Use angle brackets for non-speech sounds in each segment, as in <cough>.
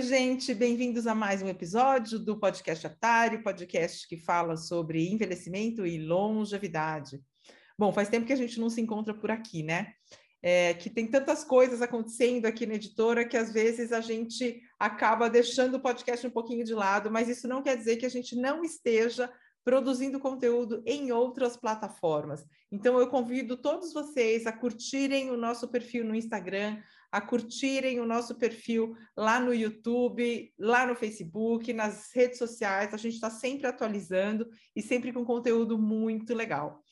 Oi, gente, bem-vindos a mais um episódio do Podcast Atário, podcast que fala sobre envelhecimento e longevidade. Bom, faz tempo que a gente não se encontra por aqui, né? É, que tem tantas coisas acontecendo aqui na editora que às vezes a gente acaba deixando o podcast um pouquinho de lado, mas isso não quer dizer que a gente não esteja produzindo conteúdo em outras plataformas. Então, eu convido todos vocês a curtirem o nosso perfil no Instagram, a curtirem o nosso perfil lá no YouTube, lá no Facebook, nas redes sociais. A gente está sempre atualizando e sempre com conteúdo muito legal.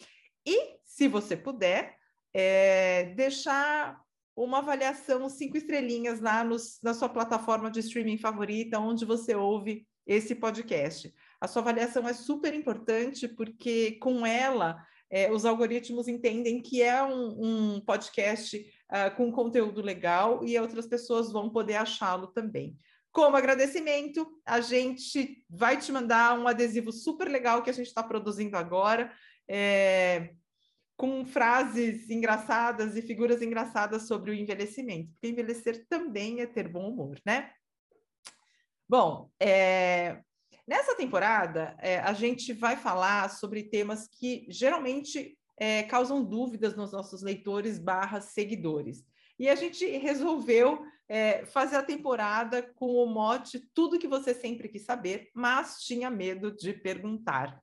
E, se você puder, é, deixar uma avaliação cinco estrelinhas lá nos, na sua plataforma de streaming favorita, onde você ouve esse podcast. A sua avaliação é super importante, porque com ela é, os algoritmos entendem que é um, um podcast uh, com conteúdo legal e outras pessoas vão poder achá-lo também. Como agradecimento, a gente vai te mandar um adesivo super legal que a gente está produzindo agora, é, com frases engraçadas e figuras engraçadas sobre o envelhecimento, porque envelhecer também é ter bom humor, né? Bom, é, nessa temporada, é, a gente vai falar sobre temas que geralmente é, causam dúvidas nos nossos leitores barra seguidores. E a gente resolveu é, fazer a temporada com o mote tudo que você sempre quis saber, mas tinha medo de perguntar.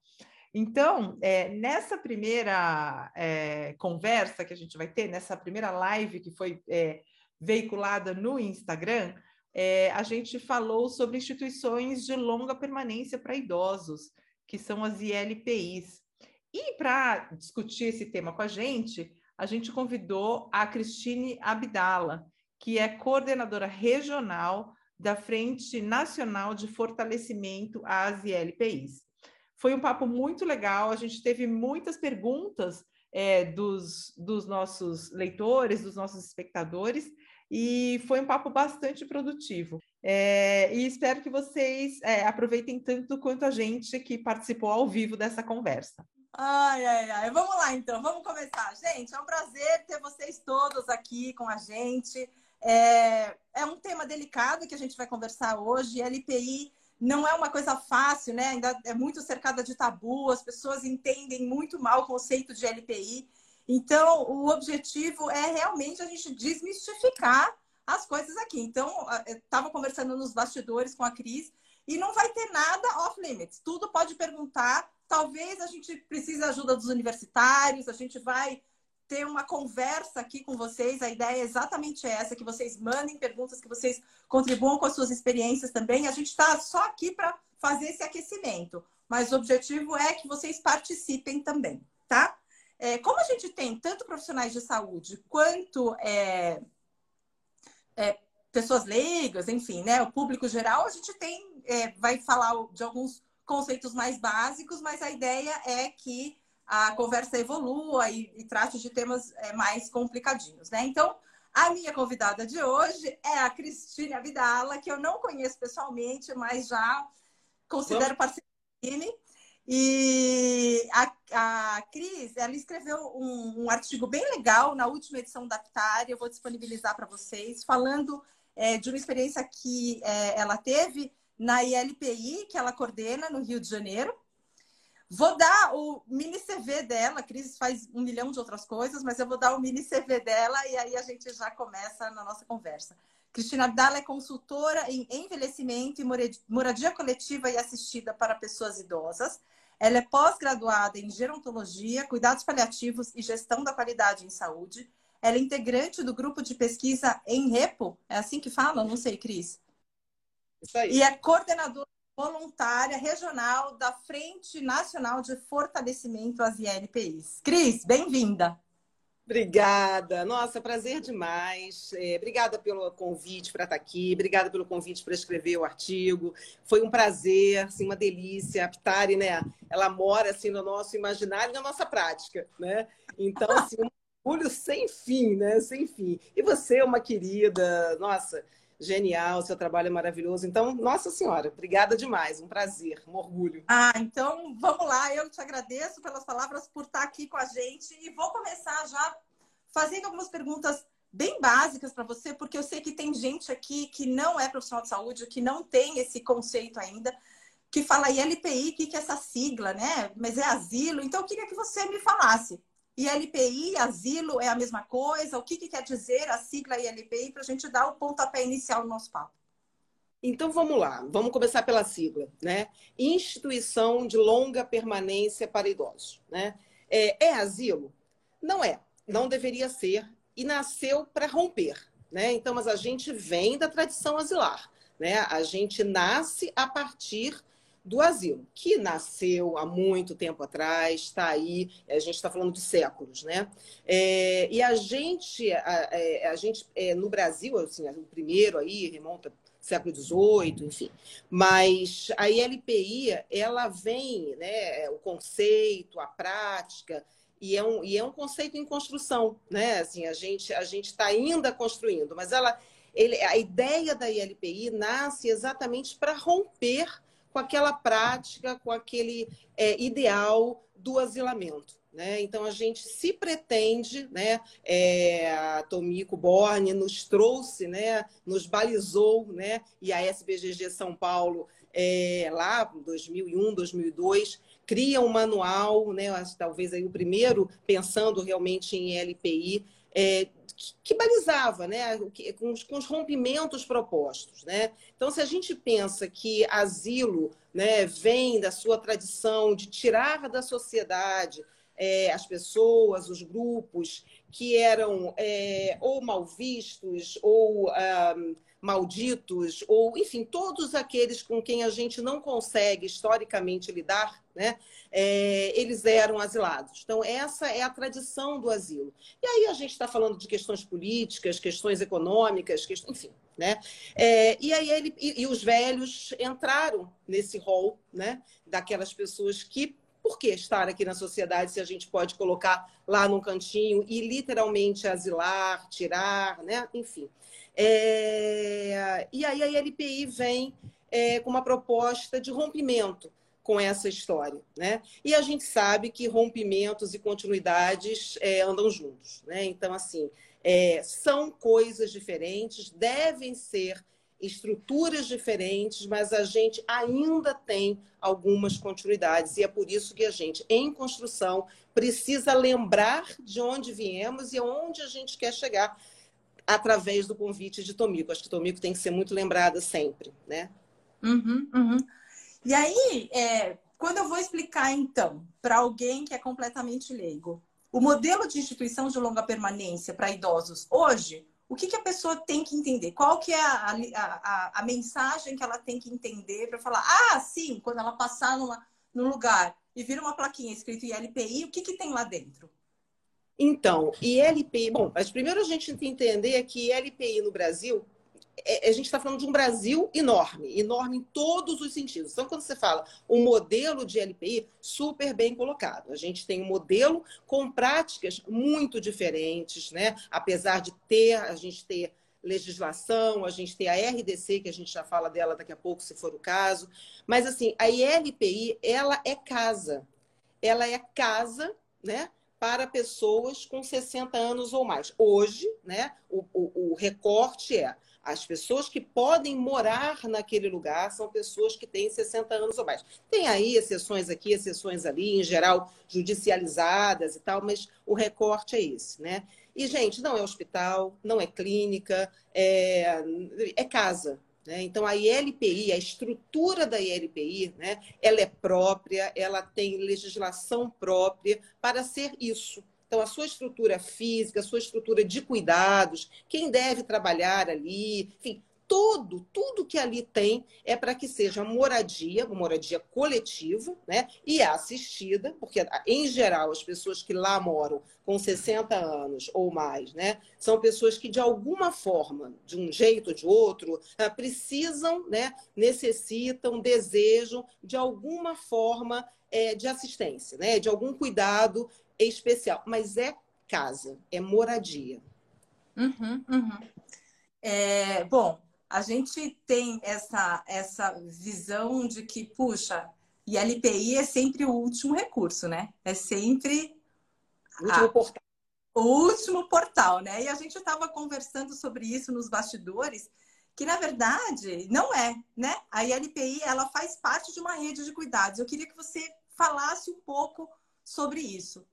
Então, é, nessa primeira é, conversa que a gente vai ter, nessa primeira live que foi é, veiculada no Instagram, é, a gente falou sobre instituições de longa permanência para idosos, que são as ILPIs. E para discutir esse tema com a gente, a gente convidou a Cristine Abdala, que é coordenadora regional da Frente Nacional de Fortalecimento às ILPIs. Foi um papo muito legal, a gente teve muitas perguntas é, dos, dos nossos leitores, dos nossos espectadores, e foi um papo bastante produtivo. É, e espero que vocês é, aproveitem tanto quanto a gente que participou ao vivo dessa conversa. Ai, ai, ai. Vamos lá, então. Vamos começar. Gente, é um prazer ter vocês todos aqui com a gente. É, é um tema delicado que a gente vai conversar hoje. LPI não é uma coisa fácil, né? Ainda é muito cercada de tabu. As pessoas entendem muito mal o conceito de LPI. Então, o objetivo é realmente a gente desmistificar as coisas aqui. Então, estava conversando nos bastidores com a Cris e não vai ter nada off limits. Tudo pode perguntar Talvez a gente precise da ajuda dos universitários, a gente vai ter uma conversa aqui com vocês. A ideia é exatamente essa: que vocês mandem perguntas, que vocês contribuam com as suas experiências também. A gente está só aqui para fazer esse aquecimento, mas o objetivo é que vocês participem também, tá? É, como a gente tem tanto profissionais de saúde quanto é, é, pessoas leigas, enfim, né, o público geral, a gente tem, é, vai falar de alguns conceitos mais básicos, mas a ideia é que a conversa evolua e, e trate de temas é, mais complicadinhos, né? Então, a minha convidada de hoje é a Cristina Vidala, que eu não conheço pessoalmente, mas já considero parceira e a, a Cris, ela escreveu um, um, artigo bem legal na última edição da Ptari, eu vou disponibilizar para vocês, falando é, de uma experiência que é, ela teve na ILPI, que ela coordena no Rio de Janeiro. Vou dar o mini CV dela, a Cris faz um milhão de outras coisas, mas eu vou dar o mini CV dela e aí a gente já começa na nossa conversa. Cristina Abdala é consultora em envelhecimento e moradia coletiva e assistida para pessoas idosas. Ela é pós-graduada em gerontologia, cuidados paliativos e gestão da qualidade em saúde. Ela é integrante do grupo de pesquisa em Repo. É assim que fala? Não sei, Cris. Isso aí. E é coordenadora voluntária regional da Frente Nacional de Fortalecimento às ILPIs. Cris, bem-vinda. Obrigada. Nossa, prazer demais. É, obrigada pelo convite para estar aqui. Obrigada pelo convite para escrever o artigo. Foi um prazer, assim, uma delícia. A Ptari, né? Ela mora assim no nosso imaginário e na nossa prática, né? Então, assim, um orgulho sem fim, né? Sem fim. E você, uma querida, nossa, genial, seu trabalho é maravilhoso. Então, nossa senhora, obrigada demais, um prazer, um orgulho. Ah, então vamos lá, eu te agradeço pelas palavras por estar aqui com a gente e vou começar já fazendo algumas perguntas bem básicas para você, porque eu sei que tem gente aqui que não é profissional de saúde, que não tem esse conceito ainda, que fala ILPI, o que, que é essa sigla, né? Mas é asilo. Então, eu queria que você me falasse. ILPI, asilo é a mesma coisa? O que, que quer dizer a sigla ILPI para a gente dar o pontapé inicial no nosso papo? Então vamos lá, vamos começar pela sigla, né? Instituição de longa permanência para idosos, né? É, é asilo? Não é, não deveria ser e nasceu para romper, né? Então, mas a gente vem da tradição asilar, né? A gente nasce a partir do asilo, que nasceu há muito tempo atrás, está aí, a gente está falando de séculos, né? É, e a gente, a, a, é, gente é, no Brasil, assim, o primeiro aí remonta século XVIII, enfim. Mas a ILPI, ela vem, né, o conceito, a prática, e é um, e é um conceito em construção, né? Assim, a gente a gente está ainda construindo, mas ela, ele, a ideia da ILPI nasce exatamente para romper com aquela prática, com aquele é, ideal do asilamento. Né? Então, a gente se pretende, né? É, a Tomiko Borne nos trouxe, né? nos balizou, né? e a SBGG São Paulo, é, lá em 2001, 2002, cria um manual, né? talvez aí o primeiro, pensando realmente em LPI, é, que balizava né, com, os, com os rompimentos propostos. Né? Então, se a gente pensa que asilo né, vem da sua tradição de tirar da sociedade é, as pessoas, os grupos que eram é, ou mal vistos ou ah, malditos, ou enfim, todos aqueles com quem a gente não consegue historicamente lidar, né? É, eles eram asilados. Então, essa é a tradição do asilo. E aí a gente está falando de questões políticas, questões econômicas, questões, enfim. Né? É, e aí ele e, e os velhos entraram nesse rol né, daquelas pessoas que por que estar aqui na sociedade se a gente pode colocar lá num cantinho e literalmente asilar, tirar, né? Enfim. É... E aí a LPI vem é, com uma proposta de rompimento com essa história, né? E a gente sabe que rompimentos e continuidades é, andam juntos, né? Então, assim, é, são coisas diferentes, devem ser estruturas diferentes, mas a gente ainda tem algumas continuidades. E é por isso que a gente, em construção, precisa lembrar de onde viemos e aonde a gente quer chegar através do convite de Tomico. Acho que Tomico tem que ser muito lembrada sempre, né? Uhum, uhum. E aí, é, quando eu vou explicar, então, para alguém que é completamente leigo, o modelo de instituição de longa permanência para idosos hoje o que, que a pessoa tem que entender? Qual que é a, a, a, a mensagem que ela tem que entender para falar, ah, sim, quando ela passar numa, num lugar e vira uma plaquinha escrito ILPI, o que, que tem lá dentro? Então, ILPI, bom, mas primeiro a gente tem que entender que ILPI no Brasil é, a gente está falando de um Brasil enorme, enorme em todos os sentidos. Então, quando você fala um modelo de LPI, super bem colocado. A gente tem um modelo com práticas muito diferentes, né? Apesar de ter, a gente ter legislação, a gente tem a RDC, que a gente já fala dela daqui a pouco, se for o caso. Mas, assim, a ILPI, ela é casa. Ela é casa, né? Para pessoas com 60 anos ou mais. Hoje, né? o, o, o recorte é as pessoas que podem morar naquele lugar são pessoas que têm 60 anos ou mais. Tem aí exceções aqui, exceções ali, em geral judicializadas e tal, mas o recorte é esse, né? E, gente, não é hospital, não é clínica, é, é casa. Né? Então, a ILPI, a estrutura da ILPI, né, ela é própria, ela tem legislação própria para ser isso. Então, a sua estrutura física, a sua estrutura de cuidados, quem deve trabalhar ali, enfim, tudo, tudo que ali tem é para que seja moradia, uma moradia coletiva, né? E assistida, porque em geral as pessoas que lá moram com 60 anos ou mais, né, são pessoas que de alguma forma, de um jeito ou de outro, ah, precisam, né, necessitam, desejam de alguma forma é, de assistência, né, de algum cuidado especial, mas é casa, é moradia. Uhum, uhum. É, bom, a gente tem essa, essa visão de que, puxa, e LPI é sempre o último recurso, né? É sempre. O último a... portal. O último portal, né? E a gente estava conversando sobre isso nos bastidores, que na verdade não é, né? A ILPI ela faz parte de uma rede de cuidados. Eu queria que você falasse um pouco sobre isso.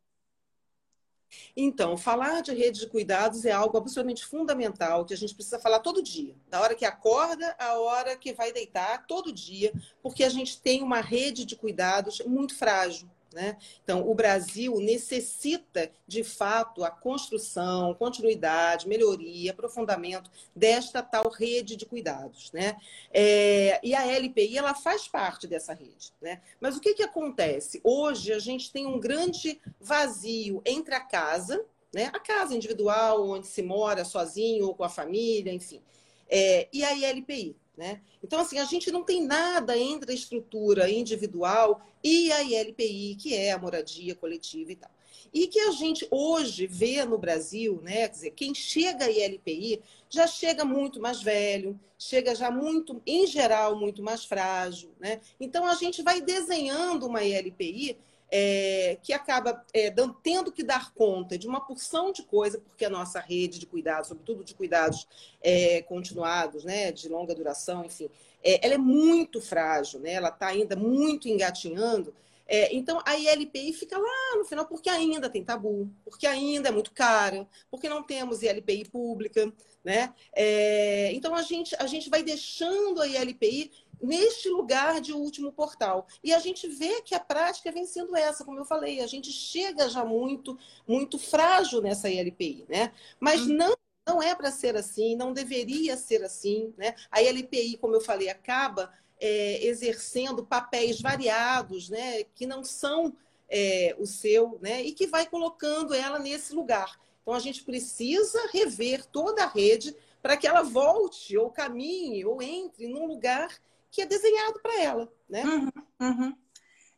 Então, falar de rede de cuidados é algo absolutamente fundamental que a gente precisa falar todo dia, da hora que acorda à hora que vai deitar, todo dia, porque a gente tem uma rede de cuidados muito frágil. Né? Então, o Brasil necessita, de fato, a construção, continuidade, melhoria, aprofundamento desta tal rede de cuidados. Né? É, e a LPI ela faz parte dessa rede. Né? Mas o que, que acontece? Hoje a gente tem um grande vazio entre a casa, né? a casa individual, onde se mora sozinho ou com a família, enfim, é, e a ILPI. Né? Então, assim, a gente não tem nada entre a estrutura individual e a ILPI, que é a moradia coletiva e tal. E que a gente hoje vê no Brasil, né? Quer dizer, quem chega à ILPI já chega muito mais velho, chega já muito, em geral, muito mais frágil, né? Então a gente vai desenhando uma ILPI é, que acaba é, dando, tendo que dar conta de uma porção de coisa, porque a nossa rede de cuidados, sobretudo de cuidados é, continuados, né, de longa duração, enfim, é, ela é muito frágil, né, ela está ainda muito engatinhando. É, então, a ILPI fica lá no final, porque ainda tem tabu, porque ainda é muito cara, porque não temos ILPI pública, né? É, então, a gente, a gente vai deixando a ILPI neste lugar de último portal. E a gente vê que a prática vem sendo essa, como eu falei, a gente chega já muito, muito frágil nessa ILPI, né? Mas hum. não não é para ser assim, não deveria ser assim, né? A ILPI, como eu falei, acaba é, exercendo papéis variados, né? Que não são é, o seu, né? E que vai colocando ela nesse lugar. Então a gente precisa rever toda a rede para que ela volte ou caminhe ou entre num lugar que é desenhado para ela, né? Uhum, uhum.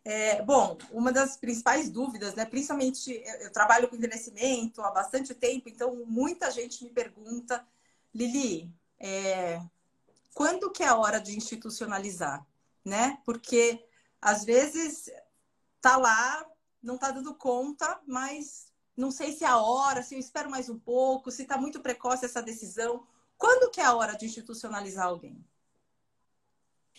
É, bom, uma das principais dúvidas, né? Principalmente eu, eu, trabalho com envelhecimento há bastante tempo, então muita gente me pergunta, Lili, é, quando que é a hora de institucionalizar, né? Porque às vezes tá lá, não tá dando conta, mas não sei se é a hora, se eu espero mais um pouco, se está muito precoce essa decisão. Quando que é a hora de institucionalizar alguém?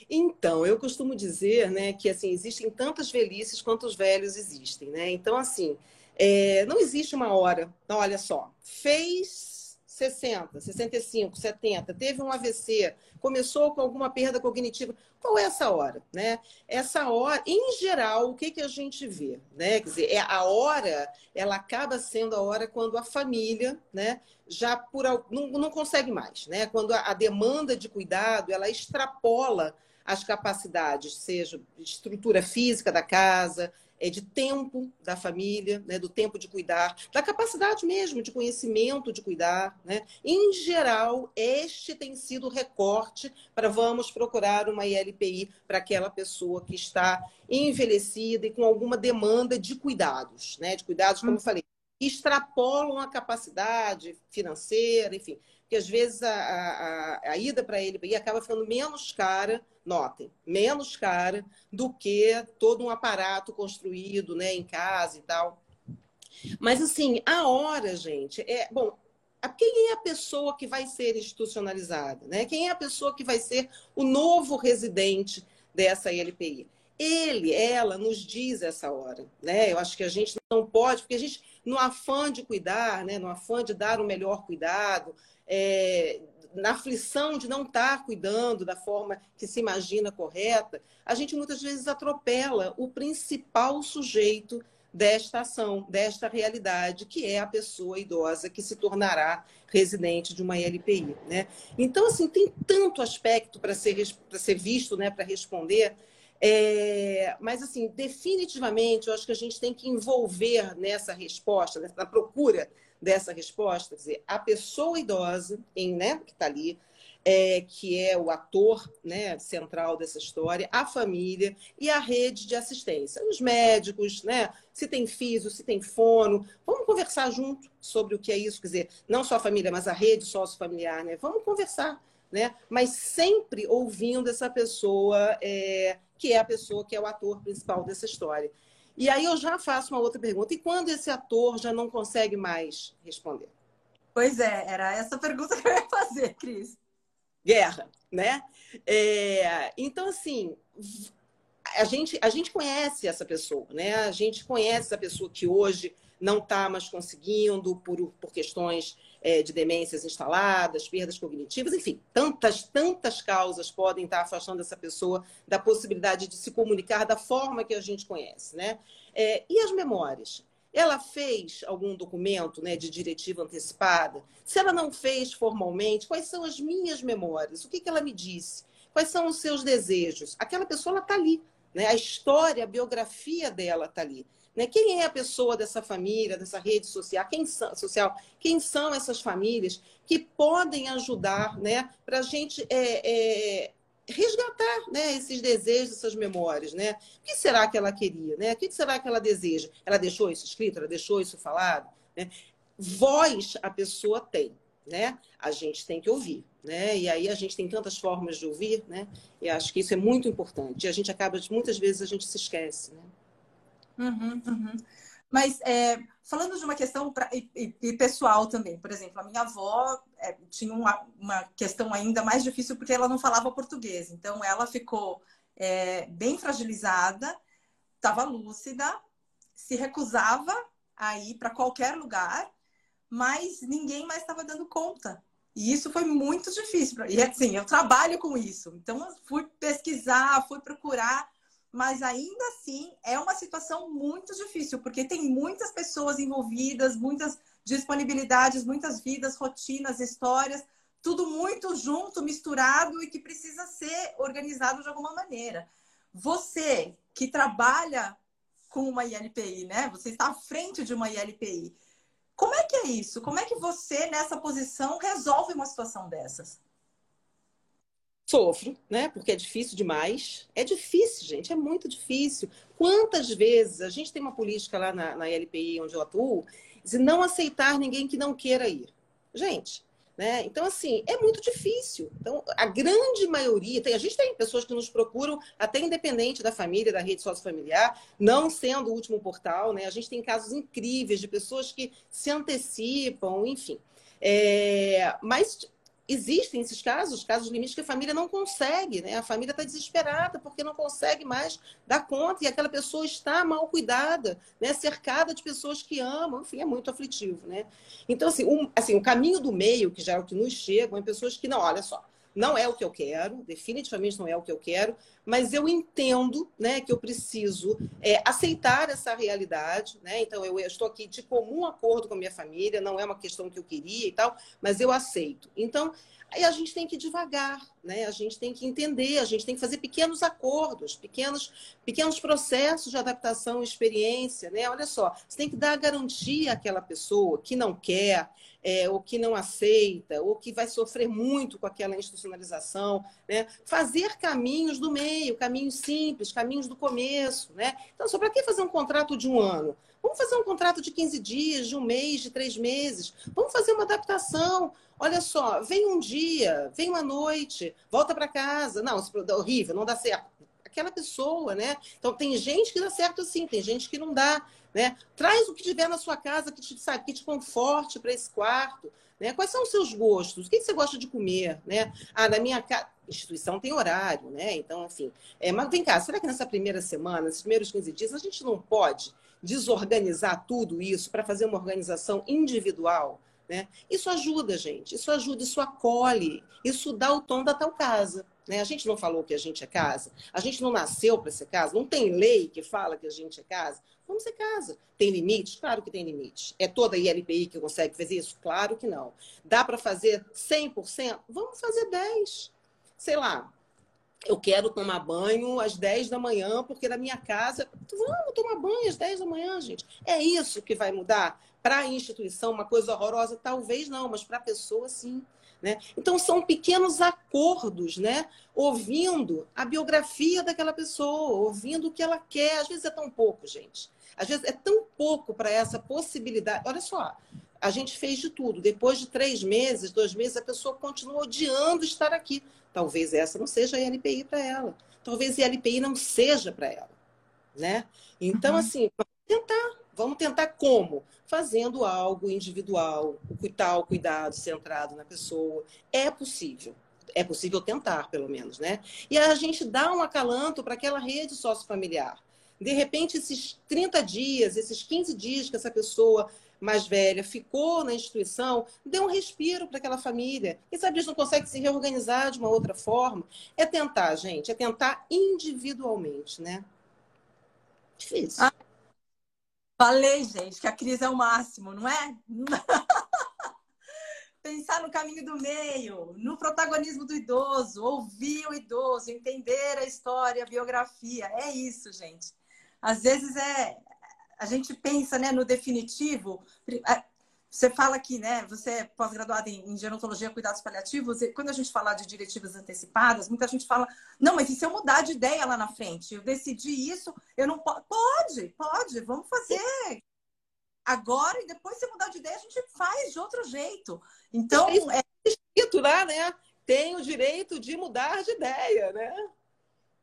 Então, eu costumo dizer, né, que assim existem tantas velhices quanto os velhos existem, né? Então, assim, é, não existe uma hora. Então, olha só, fez 60, 65, 70, teve um AVC, começou com alguma perda cognitiva. Qual é essa hora, né? Essa hora, em geral, o que que a gente vê, né? Quer dizer, é a hora, ela acaba sendo a hora quando a família, né, já por não, não consegue mais, né? Quando a, a demanda de cuidado, ela extrapola as capacidades, seja de estrutura física da casa, é de tempo da família, né, do tempo de cuidar, da capacidade mesmo de conhecimento de cuidar. Né? Em geral, este tem sido o recorte para vamos procurar uma ILPI para aquela pessoa que está envelhecida e com alguma demanda de cuidados, né? de cuidados, como eu falei, extrapolam a capacidade financeira, enfim, porque às vezes a, a, a ida para ILPI acaba ficando menos cara notem, menos cara do que todo um aparato construído né, em casa e tal. Mas, assim, a hora, gente, é. Bom, quem é a pessoa que vai ser institucionalizada? Né? Quem é a pessoa que vai ser o novo residente dessa ILPI? Ele, ela, nos diz essa hora. Né? Eu acho que a gente não pode, porque a gente, no afã de cuidar, né? no afã de dar o melhor cuidado, é, na aflição de não estar cuidando da forma que se imagina correta, a gente muitas vezes atropela o principal sujeito desta ação, desta realidade, que é a pessoa idosa que se tornará residente de uma LPI. Né? Então, assim, tem tanto aspecto para ser, ser visto, né, para responder, é, mas, assim, definitivamente, eu acho que a gente tem que envolver nessa resposta, na procura dessa resposta, quer dizer, a pessoa idosa em, né, que está ali, é, que é o ator né, central dessa história, a família e a rede de assistência. Os médicos, né, se tem físio, se tem fono. Vamos conversar junto sobre o que é isso, quer dizer, não só a família, mas a rede sócio-familiar. Né? Vamos conversar, né? mas sempre ouvindo essa pessoa, é, que é a pessoa que é o ator principal dessa história. E aí eu já faço uma outra pergunta. E quando esse ator já não consegue mais responder? Pois é, era essa pergunta que eu ia fazer, Cris. Guerra, né? É, então, assim, a gente, a gente conhece essa pessoa, né? A gente conhece essa pessoa que hoje não está mais conseguindo por, por questões é, de demências instaladas, perdas cognitivas, enfim, tantas, tantas causas podem estar afastando essa pessoa da possibilidade de se comunicar da forma que a gente conhece, né? É, e as memórias? Ela fez algum documento né, de diretiva antecipada? Se ela não fez formalmente, quais são as minhas memórias? O que, que ela me disse? Quais são os seus desejos? Aquela pessoa está ali. Né? A história, a biografia dela está ali. Né? Quem é a pessoa dessa família, dessa rede social? Quem são, social? Quem são essas famílias que podem ajudar né, para a gente é, é, resgatar né, esses desejos, essas memórias? Né? O que será que ela queria? Né? O que será que ela deseja? Ela deixou isso escrito? Ela deixou isso falado? Né? Voz a pessoa tem. Né? A gente tem que ouvir, né? E aí a gente tem tantas formas de ouvir, né? E acho que isso é muito importante. E a gente acaba, muitas vezes, a gente se esquece, né? Uhum, uhum. Mas é, falando de uma questão pra, e, e, pessoal também, por exemplo, a minha avó é, tinha uma, uma, questão ainda mais difícil porque ela não falava português. Então ela ficou é, bem fragilizada, estava lúcida, se recusava a ir para qualquer lugar, mas ninguém mais estava dando conta. E isso foi muito difícil. E assim, eu trabalho com isso. Então, fui pesquisar, fui procurar mas ainda assim é uma situação muito difícil, porque tem muitas pessoas envolvidas, muitas disponibilidades, muitas vidas, rotinas, histórias, tudo muito junto, misturado e que precisa ser organizado de alguma maneira. Você que trabalha com uma ILPI, né? Você está à frente de uma ILPI. Como é que é isso? Como é que você, nessa posição, resolve uma situação dessas? Sofro, né? Porque é difícil demais. É difícil, gente, é muito difícil. Quantas vezes a gente tem uma política lá na, na LPI onde eu atuo, de não aceitar ninguém que não queira ir. Gente, né? Então, assim, é muito difícil. Então, a grande maioria, tem, a gente tem pessoas que nos procuram, até independente da família, da rede sociofamiliar, não sendo o último portal, né? A gente tem casos incríveis de pessoas que se antecipam, enfim. É, mas existem esses casos, casos limites que a família não consegue, né? A família está desesperada porque não consegue mais dar conta e aquela pessoa está mal cuidada, né? Cercada de pessoas que amam, enfim, é muito aflitivo, né? Então, assim, um, assim, o caminho do meio, que já é o que nos chega, é pessoas que não, olha só, não é o que eu quero, definitivamente não é o que eu quero, mas eu entendo né, que eu preciso é, aceitar essa realidade. Né? Então, eu, estou aqui de comum acordo com a minha família, não é uma questão que eu queria e tal, mas eu aceito. Então, aí a gente tem que ir devagar, né? a gente tem que entender, a gente tem que fazer pequenos acordos, pequenos, pequenos processos de adaptação, experiência. Né? Olha só, você tem que dar a garantia àquela pessoa que não quer, é, ou que não aceita, ou que vai sofrer muito com aquela institucionalização, né? Fazer caminhos do meio, caminhos simples, caminhos do começo, né? Então, só para que fazer um contrato de um ano? Vamos fazer um contrato de 15 dias, de um mês, de três meses. Vamos fazer uma adaptação. Olha só, vem um dia, vem uma noite, volta para casa. Não, isso é horrível, não dá certo. Aquela pessoa, né? Então, tem gente que dá certo assim, tem gente que não dá. Né? Traz o que tiver na sua casa que te, sabe, que te conforte para esse quarto. Né? Quais são os seus gostos? O que você gosta de comer? Né? Ah, na minha casa. Instituição tem horário, né? Então, enfim. É, mas vem cá, será que nessa primeira semana, nesses primeiros 15 dias, a gente não pode desorganizar tudo isso para fazer uma organização individual? Né? Isso ajuda, gente. Isso ajuda, isso acolhe, isso dá o tom da tal casa. Né? A gente não falou que a gente é casa, a gente não nasceu para ser casa, não tem lei que fala que a gente é casa. Vamos ser casa. Tem limites? Claro que tem limites. É toda a ILPI que consegue fazer isso? Claro que não. Dá para fazer 100%? Vamos fazer 10%. Sei lá, eu quero tomar banho às 10 da manhã, porque na minha casa. Vamos tomar banho às 10 da manhã, gente. É isso que vai mudar? Para a instituição, uma coisa horrorosa? Talvez não, mas para a pessoa, sim. Né? Então, são pequenos acordos, né? ouvindo a biografia daquela pessoa, ouvindo o que ela quer. Às vezes é tão pouco, gente. Às vezes é tão pouco para essa possibilidade. Olha só, a gente fez de tudo. Depois de três meses, dois meses, a pessoa continua odiando estar aqui. Talvez essa não seja a LPI para ela. Talvez a LPI não seja para ela. né? Então, uhum. assim, vamos tentar. Vamos tentar como? Fazendo algo individual, o tal cuidado centrado na pessoa. É possível. É possível tentar, pelo menos, né? E a gente dá um acalanto para aquela rede sociofamiliar. De repente, esses 30 dias, esses 15 dias que essa pessoa mais velha ficou na instituição, dê um respiro para aquela família. Quem sabe eles não conseguem se reorganizar de uma outra forma? É tentar, gente, é tentar individualmente, né? Difícil. Ah, falei, gente, que a crise é o máximo, não é? <laughs> Pensar no caminho do meio, no protagonismo do idoso, ouvir o idoso, entender a história, a biografia. É isso, gente. Às vezes é, a gente pensa né, no definitivo. Você fala que né, você é pós-graduado em, em gerontologia cuidados paliativos, e quando a gente fala de diretivas antecipadas, muita gente fala, não, mas e se eu mudar de ideia lá na frente? Eu decidi isso, eu não posso. Pode, pode, vamos fazer. Agora e depois se mudar de ideia, a gente faz de outro jeito. Então, é escrito lá, né? Tem o direito de mudar de ideia, né?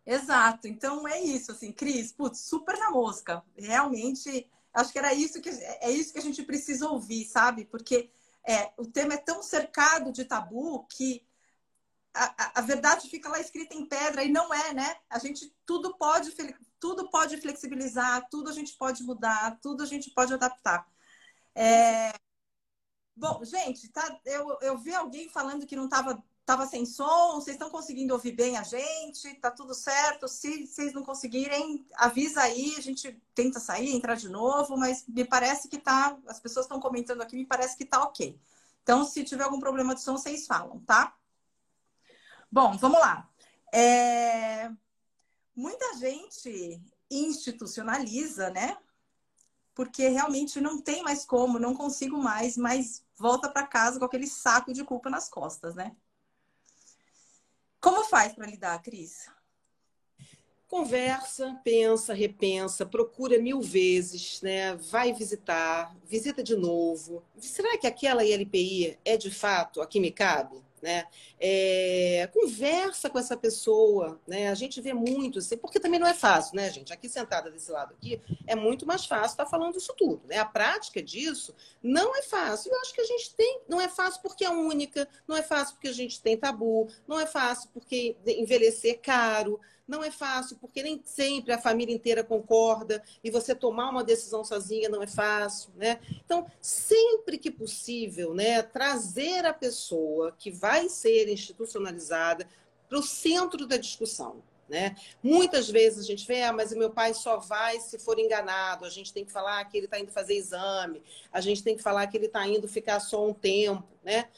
Exato. Então é isso, assim, Cris, putz, super na mosca. Realmente, acho que era isso que é isso que a gente precisa ouvir, sabe? Porque é, o tema é tão cercado de tabu que a, a, verdade fica lá escrita em pedra e não é, né? A gente tudo pode tudo pode flexibilizar, tudo a gente pode mudar, tudo a gente pode adaptar. É... Bom, gente, tá, eu, eu vi alguém falando que não estava Tava sem som, vocês estão conseguindo ouvir bem a gente? Tá tudo certo? Se vocês não conseguirem, avisa aí, a gente tenta sair, entrar de novo, mas me parece que tá, as pessoas estão comentando aqui, me parece que tá OK. Então, se tiver algum problema de som, vocês falam, tá? Bom, vamos lá. É... Muita gente institucionaliza, né? Porque realmente não tem mais como, não consigo mais, mas volta para casa com aquele saco de culpa nas costas, né? Como faz para lidar, Cris? Conversa, pensa, repensa, procura mil vezes, né? Vai visitar, visita de novo. Será que aquela ILPI é de fato a que me cabe? Né? É, conversa com essa pessoa, né? A gente vê muito, assim, porque também não é fácil, né, gente? Aqui sentada desse lado aqui, é muito mais fácil estar falando isso tudo, né? A prática disso não é fácil. Eu acho que a gente tem, não é fácil porque é única, não é fácil porque a gente tem tabu, não é fácil porque envelhecer é caro, não é fácil, porque nem sempre a família inteira concorda e você tomar uma decisão sozinha não é fácil, né? Então, sempre que possível, né, trazer a pessoa que vai ser institucionalizada para o centro da discussão. Né? Muitas vezes a gente vê, ah, mas o meu pai só vai se for enganado. A gente tem que falar que ele está indo fazer exame, a gente tem que falar que ele está indo ficar só um tempo. Né?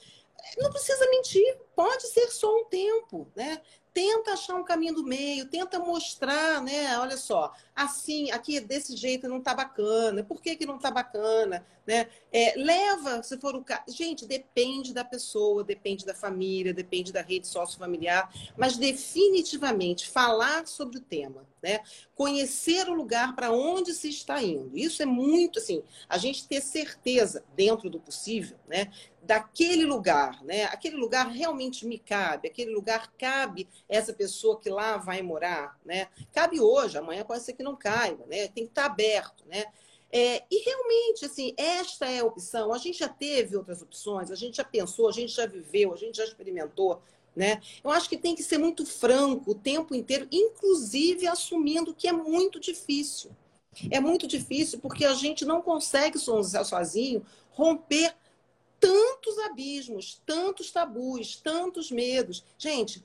Não precisa mentir, pode ser só um tempo. Né? tenta achar um caminho do meio, tenta mostrar, né? Olha só, assim, aqui desse jeito não tá bacana, por que, que não tá bacana? Né? É, leva, se for o caso. Gente, depende da pessoa, depende da família, depende da rede sociofamiliar, mas definitivamente falar sobre o tema, né? Conhecer o lugar para onde se está indo. Isso é muito assim, a gente ter certeza, dentro do possível, né? daquele lugar, né? Aquele lugar realmente me cabe, aquele lugar cabe essa pessoa que lá vai morar, né? Cabe hoje, amanhã pode ser que não caiba, né? Tem que estar aberto, né? É, e realmente, assim, esta é a opção. A gente já teve outras opções, a gente já pensou, a gente já viveu, a gente já experimentou, né? Eu acho que tem que ser muito franco o tempo inteiro, inclusive assumindo que é muito difícil. É muito difícil porque a gente não consegue sozinho romper tantos abismos, tantos tabus, tantos medos. Gente,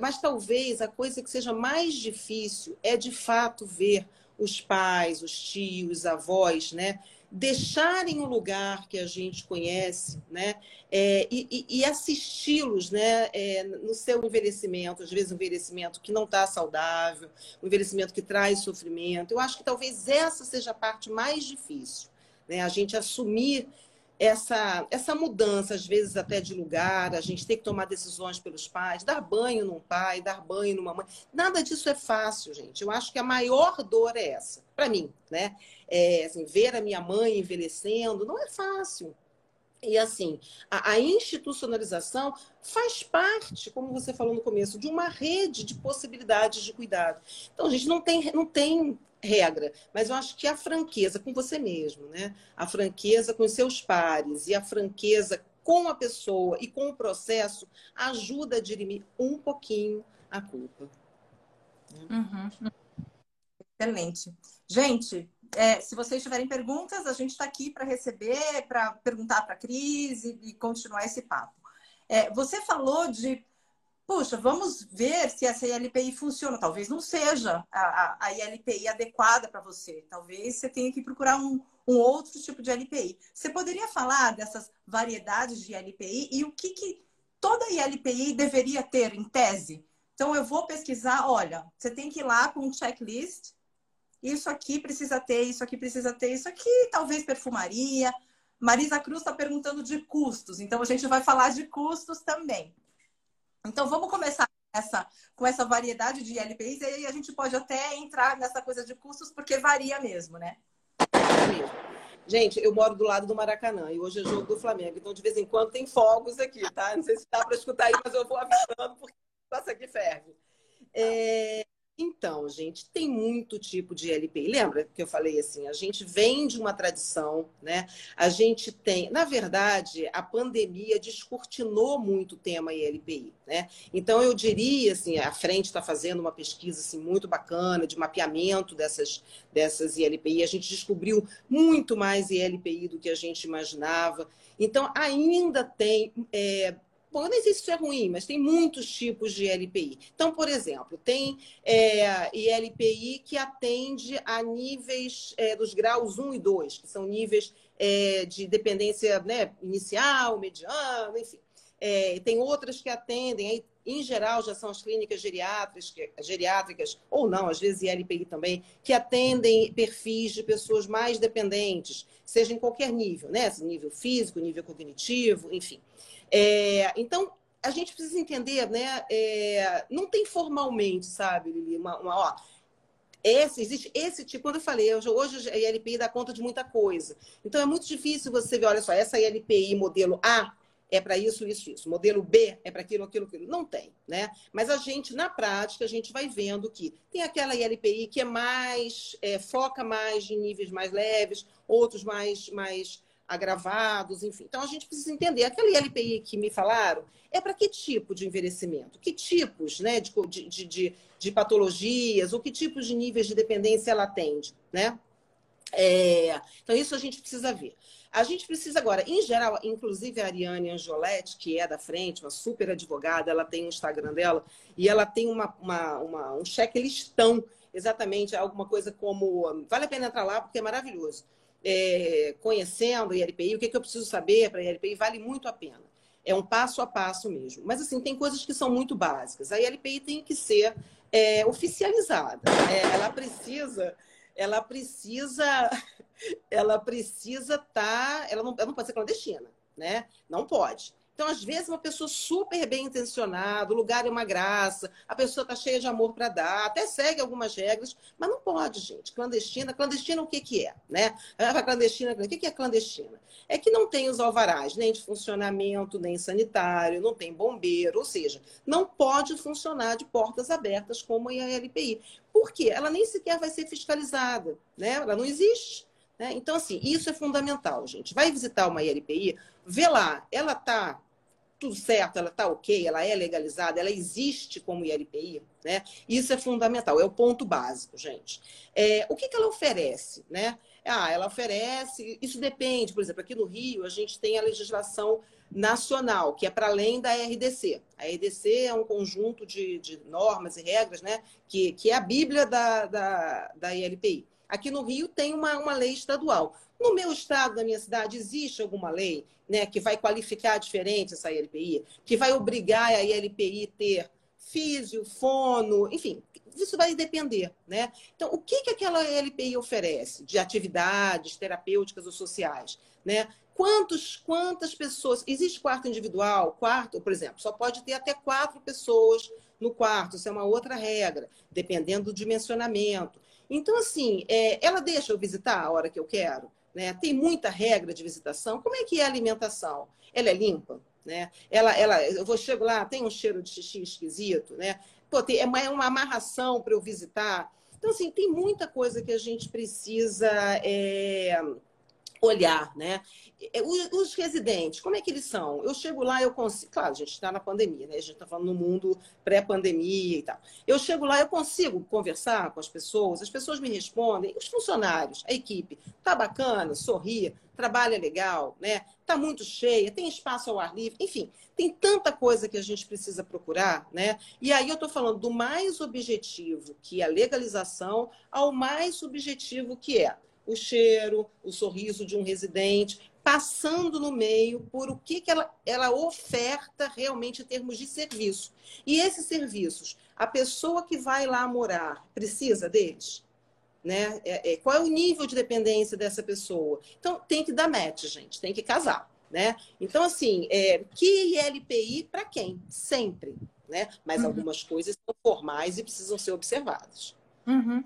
mas talvez a coisa que seja mais difícil é de fato ver os pais, os tios, os avós, né? Deixarem o lugar que a gente conhece, né? É, e, e assisti-los, né? É, no seu envelhecimento, às vezes um envelhecimento que não está saudável, um envelhecimento que traz sofrimento. Eu acho que talvez essa seja a parte mais difícil, né? A gente assumir essa, essa mudança, às vezes até de lugar, a gente tem que tomar decisões pelos pais, dar banho num pai, dar banho numa mãe. Nada disso é fácil, gente. Eu acho que a maior dor é essa, para mim, né? É, assim, ver a minha mãe envelhecendo não é fácil. E assim, a, a, institucionalização faz parte, como você falou no começo, de uma rede de possibilidades de cuidado. Então, a gente não tem, não tem regra, mas eu acho que a franqueza com você mesmo, né? A franqueza com os seus pares e a franqueza com a pessoa e com o processo ajuda a dirimir um pouquinho a culpa. Uhum. Excelente. Gente, é, se vocês tiverem perguntas, a gente está aqui para receber, para perguntar para a Cris e, e, continuar esse papo. É, você falou de, puxa, vamos ver se essa ILPI funciona. Talvez não seja a, a, a ILPI adequada para você. Talvez você tenha que procurar um, um outro tipo de ILPI. Você poderia falar dessas variedades de ILPI e o que, que toda ILPI deveria ter em tese? Então, eu vou pesquisar, olha, você tem que ir lá com um checklist isso aqui precisa ter, isso aqui precisa ter, isso aqui, talvez perfumaria. Marisa Cruz está perguntando de custos, então a gente vai falar de custos também. Então vamos começar essa, com essa variedade de LPIs, e aí a gente pode até entrar nessa coisa de custos, porque varia mesmo, né? Gente, eu moro do lado do Maracanã e hoje é jogo do Flamengo, então de vez em quando tem fogos aqui, tá? Não sei se dá para escutar aí, mas eu vou avisando porque passa aqui ferve. É... Então, gente, tem muito tipo de LPI. Lembra que eu falei assim? A gente vem de uma tradição, né? A gente tem, na verdade, a pandemia descortinou muito o tema ILPI, né? Então, eu diria assim, a frente está fazendo uma pesquisa assim muito bacana de mapeamento dessas dessas ILPI. A gente descobriu muito mais ILPI do que a gente imaginava. Então, ainda tem é, Bom, eu nem sei se isso é ruim, mas tem muitos tipos de LPI. Então, por exemplo, tem é, ILPI que atende a níveis é, dos graus 1 e 2, que são níveis é, de dependência né, inicial, mediano, enfim. É, tem outras que atendem, aí, em geral, já são as clínicas geriátricas, geriátricas, ou não, às vezes ILPI também, que atendem perfis de pessoas mais dependentes, seja em qualquer nível, né? Nível físico, nível cognitivo, enfim. É, então, a gente precisa entender, né? É, não tem formalmente, sabe, Lili, uma, uma ó, esse, existe esse tipo, quando eu falei, hoje a ILPI dá conta de muita coisa. Então é muito difícil você ver, olha só, essa ILPI modelo A é para isso, isso, isso. Modelo B é para aquilo, aquilo, aquilo. Não tem, né? Mas a gente, na prática, a gente vai vendo que tem aquela ILPI que é mais, é, foca mais em níveis mais leves, outros mais, mais agravados, enfim. Então a gente precisa entender. Aquela LPI que me falaram é para que tipo de envelhecimento? Que tipos né, de, de, de, de, patologias ou que tipos de níveis de dependência ela atende, né? É, então, isso a gente precisa ver. A gente precisa agora, em geral, inclusive a Ariane Angioletti, que é da frente, uma super advogada, ela tem o um Instagram dela e ela tem uma, uma, uma, um checklistão, exatamente, alguma coisa como. Vale a pena entrar lá porque é maravilhoso é, conhecendo a ILPI, o que, é que eu preciso saber para a ILPI, vale muito a pena. É um passo a passo mesmo. Mas, assim, tem coisas que são muito básicas. A ILPI tem que ser é, oficializada. É, ela precisa, ela precisa, ela precisa estar, tá, ela, não, ela não pode ser clandestina, né? Não pode. Então, às vezes, uma pessoa super bem intencionada, o lugar é uma graça, a pessoa está cheia de amor para dar, até segue algumas regras, mas não pode, gente. Clandestina, clandestina o que, que é? Né? A clandestina, o que, que é clandestina? É que não tem os alvarás, nem de funcionamento, nem sanitário, não tem bombeiro, ou seja, não pode funcionar de portas abertas como a LPI. Por quê? Ela nem sequer vai ser fiscalizada, né? Ela não existe. Né? Então, assim, isso é fundamental, gente. Vai visitar uma ILPI, vê lá, ela está tudo certo, ela está ok, ela é legalizada, ela existe como ILPI, né? Isso é fundamental, é o ponto básico, gente. É, o que, que ela oferece, né? Ah, ela oferece, isso depende, por exemplo, aqui no Rio a gente tem a legislação nacional, que é para além da RDC. A RDC é um conjunto de, de normas e regras, né? Que, que é a bíblia da, da, da ILPI. Aqui no Rio tem uma, uma lei estadual. No meu estado, na minha cidade, existe alguma lei né, que vai qualificar diferente essa ILPI, que vai obrigar a ILPI ter físio, fono, enfim, isso vai depender, né? Então, o que, que aquela LPI oferece de atividades terapêuticas ou sociais, né? Quantos, quantas pessoas... Existe quarto individual? Quarto, por exemplo, só pode ter até quatro pessoas no quarto, isso é uma outra regra, dependendo do dimensionamento. Então, assim, é, ela deixa eu visitar a hora que eu quero? Né? Tem muita regra de visitação. Como é que é a alimentação? Ela é limpa? Né? Ela, ela, eu vou chego lá, tem um cheiro de xixi esquisito, né? Pô, tem, é uma, é amarração para eu visitar. Então, assim, tem muita coisa que a gente precisa é, olhar, né? Os residentes, como é que eles são? Eu chego lá, eu consigo. Claro, a gente está na pandemia, né? A gente está falando no mundo pré-pandemia e tal. Eu chego lá, eu consigo conversar com as pessoas, as pessoas me respondem, os funcionários, a equipe, tá bacana, sorria, trabalha legal, né? Tá muito cheia, tem espaço ao ar livre, enfim, tem tanta coisa que a gente precisa procurar, né? E aí eu estou falando do mais objetivo, que é a legalização, ao mais subjetivo que é o cheiro, o sorriso de um residente, passando no meio por o que, que ela, ela oferta realmente em termos de serviço. E esses serviços, a pessoa que vai lá morar precisa deles? Né? É, é, qual é o nível de dependência dessa pessoa? Então, tem que dar match, gente, tem que casar. Né? Então, assim, é, que LPI para quem? Sempre. Né? Mas uhum. algumas coisas são formais e precisam ser observadas. Uhum.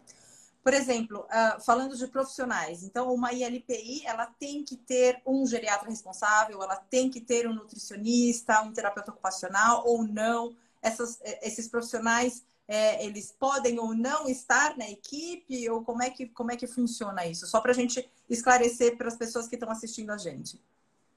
Por exemplo, uh, falando de profissionais, então uma ILPI ela tem que ter um geriatra responsável, ela tem que ter um nutricionista, um terapeuta ocupacional ou não. Essas, eh, esses profissionais é, eles podem ou não estar na equipe ou como é que como é que funciona isso? Só para a gente esclarecer para as pessoas que estão assistindo a gente.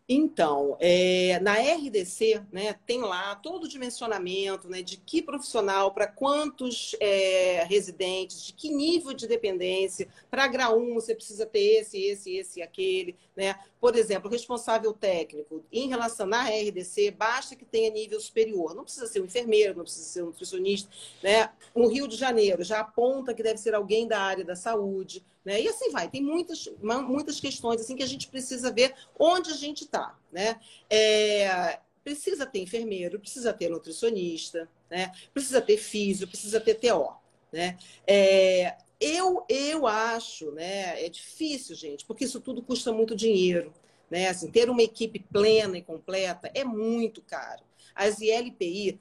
Então, é, na RDC, né, tem lá todo o dimensionamento né, de que profissional, para quantos é, residentes, de que nível de dependência. Para grau 1, você precisa ter esse, esse, esse e aquele. Né? Por exemplo, responsável técnico, em relação à RDC, basta que tenha nível superior. Não precisa ser um enfermeiro, não precisa ser um nutricionista. Né? No Rio de Janeiro, já aponta que deve ser alguém da área da saúde. Né? E assim vai, tem muitas, muitas questões assim que a gente precisa ver onde a gente está. Né? É, precisa ter enfermeiro, precisa ter nutricionista, né? precisa ter físio, precisa ter TO. Né? É, eu, eu acho, né, é difícil, gente, porque isso tudo custa muito dinheiro. Né? Assim, ter uma equipe plena e completa é muito caro. As ILPI,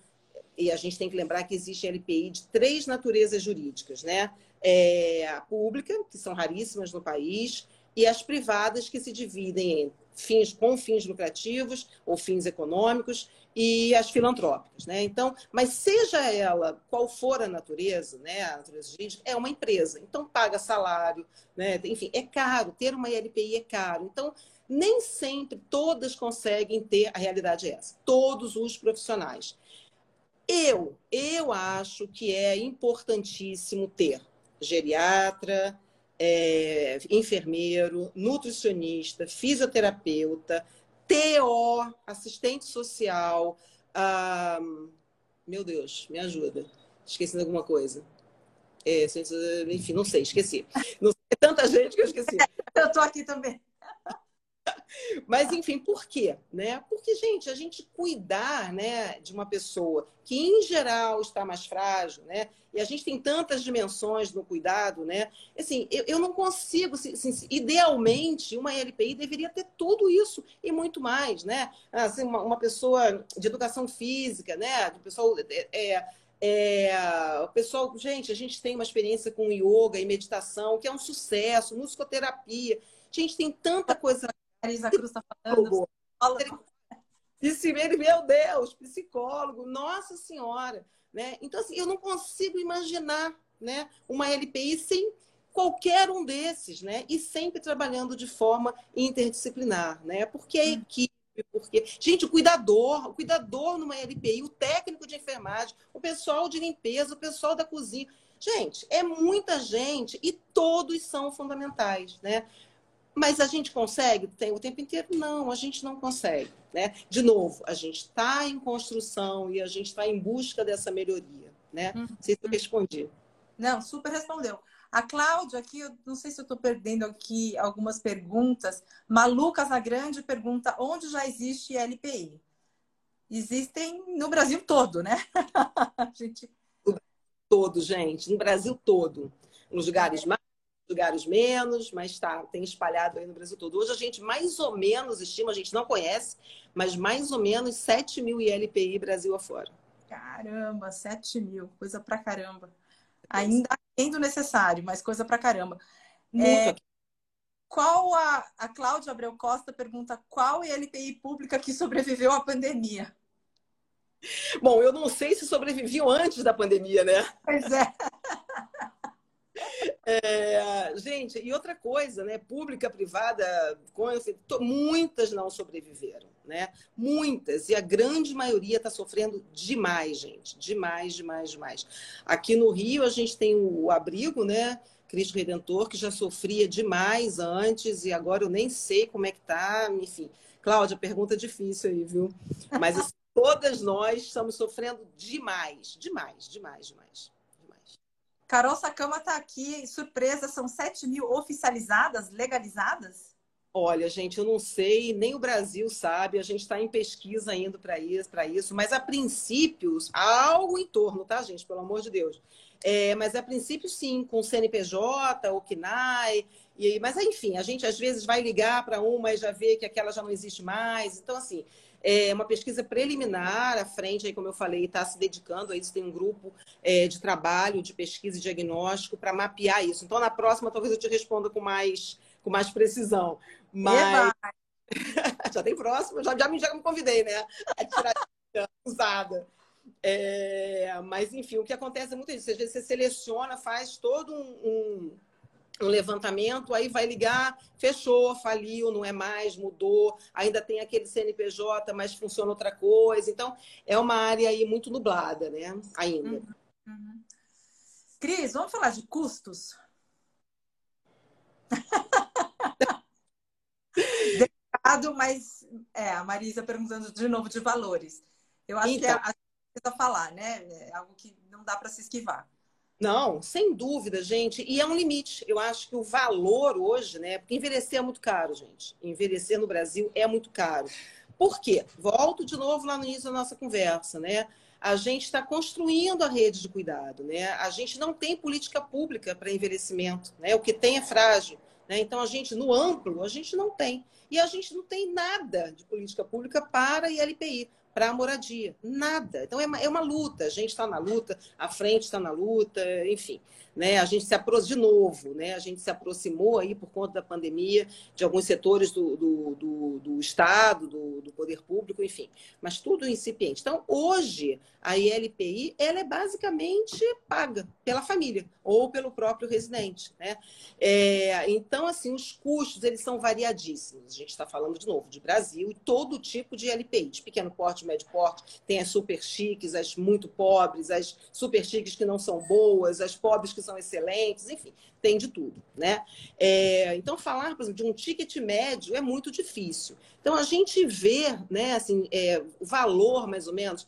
e a gente tem que lembrar que existe LPI de três naturezas jurídicas, né? É, a pública, que são raríssimas no país, e as privadas, que se dividem em fins com fins lucrativos ou fins econômicos e as filantrópicas, né? Então, mas seja ela qual for a natureza, né, a natureza jurídica, é uma empresa, então paga salário, né? Enfim, é caro ter uma ILPI é caro. Então, nem sempre todas conseguem ter a realidade é essa. Todos os profissionais. Eu, eu acho que é importantíssimo ter geriatra, é, enfermeiro, nutricionista, fisioterapeuta, TO, assistente social. Ah, meu Deus, me ajuda. Esqueci de alguma coisa. É, enfim, não sei, esqueci. Não sei, é tanta gente que eu esqueci. <laughs> eu estou aqui também. Mas, enfim, por quê? Né? Porque, gente, a gente cuidar né, de uma pessoa que, em geral, está mais frágil, né? E a gente tem tantas dimensões no cuidado, né? Assim, eu, eu não consigo, assim, idealmente, uma LPI deveria ter tudo isso e muito mais, né? Assim, uma, uma pessoa de educação física, né? De pessoal... É, é, é, pessoal, gente, a gente tem uma experiência com yoga e meditação, que é um sucesso, musicoterapia. Gente, tem tanta coisa Marisa Cruz está falando. Psicólogo. meu Deus, psicólogo, nossa senhora. Né? Então, assim, eu não consigo imaginar né, uma LPI sem qualquer um desses, né? E sempre trabalhando de forma interdisciplinar, né? Porque a hum. equipe, porque. Gente, o cuidador, o cuidador numa LPI, o técnico de enfermagem, o pessoal de limpeza, o pessoal da cozinha. Gente, é muita gente e todos são fundamentais, né? Mas a gente consegue tem, o tempo inteiro? Não, a gente não consegue. Né? De novo, a gente está em construção e a gente está em busca dessa melhoria. Né? Uhum. Não sei se eu respondi. Não, super respondeu. A Cláudia aqui, eu não sei se eu estou perdendo aqui algumas perguntas. Malu Casagrande pergunta onde já existe LPI? Existem no Brasil todo, né? <laughs> gente... Todo, gente, no Brasil todo. Nos lugares mais lugares menos, mas tá, tem espalhado aí no Brasil todo. Hoje a gente mais ou menos estima, a gente não conhece, mas mais ou menos 7 mil ILPI Brasil afora. Caramba, 7 mil, coisa pra caramba. Ainda Entendo necessário, mas coisa pra caramba. É, qual a, a Cláudia Abreu Costa pergunta qual ILPI pública que sobreviveu à pandemia? Bom, eu não sei se sobreviviam antes da pandemia, né? Pois é. <laughs> <laughs> É, gente, e outra coisa, né? Pública, privada, muitas não sobreviveram, né? Muitas. E a grande maioria está sofrendo demais, gente. Demais, demais, demais. Aqui no Rio, a gente tem o abrigo, né? Cristo Redentor, que já sofria demais antes, e agora eu nem sei como é que tá. Enfim, Cláudia, pergunta difícil aí, viu? Mas assim, <laughs> todas nós estamos sofrendo demais, demais, demais, demais. Carol Sacama está aqui, surpresa, são 7 mil oficializadas, legalizadas? Olha, gente, eu não sei, nem o Brasil sabe, a gente está em pesquisa indo para isso, isso, mas a princípio, algo em torno, tá, gente? Pelo amor de Deus. É, mas a princípio, sim, com CNPJ, o KNAI, e, mas enfim, a gente às vezes vai ligar para uma e já vê que aquela já não existe mais. Então, assim, é uma pesquisa preliminar, à frente, aí, como eu falei, está se dedicando a isso, tem um grupo é, de trabalho, de pesquisa e diagnóstico para mapear isso. Então, na próxima, talvez eu te responda com mais, com mais precisão. Mas. <laughs> já tem próximo, já, já, me, já me convidei, né? A tirar usada. <laughs> É, mas, enfim, o que acontece é muito isso. Às vezes você seleciona, faz todo um, um um levantamento, aí vai ligar, fechou, faliu, não é mais, mudou, ainda tem aquele CNPJ, mas funciona outra coisa. Então, é uma área aí muito nublada, né? Ainda. Uhum, uhum. Cris, vamos falar de custos? <laughs> Delicado, mas é, a Marisa perguntando de novo de valores. Eu acho então, que é a que precisa falar, né? É algo que não dá para se esquivar. Não, sem dúvida, gente. E é um limite. Eu acho que o valor hoje, né? Porque envelhecer é muito caro, gente. Envelhecer no Brasil é muito caro. Por quê? Volto de novo lá no início da nossa conversa, né? A gente está construindo a rede de cuidado, né? A gente não tem política pública para envelhecimento, né? O que tem é frágil. Né? Então, a gente, no amplo, a gente não tem. E a gente não tem nada de política pública para ILPI para a moradia. Nada. Então é uma, é uma luta. A gente está na luta, a frente está na luta, enfim. Né? A gente se aproximou de novo, né? A gente se aproximou aí por conta da pandemia de alguns setores do, do, do, do Estado, do, do, poder público, enfim. Mas tudo incipiente. Então, hoje, a ILPI ela é basicamente paga pela família ou pelo próprio residente. Né? É, então, assim, os custos eles são variadíssimos. A gente está falando de novo de Brasil e todo tipo de ILPI, de pequeno porte, médio porte, tem as super chiques, as muito pobres, as super chiques que não são boas, as pobres que são excelentes, enfim, tem de tudo, né? É, então, falar, por exemplo, de um ticket médio é muito difícil. Então, a gente vê, né, assim, é, o valor, mais ou menos,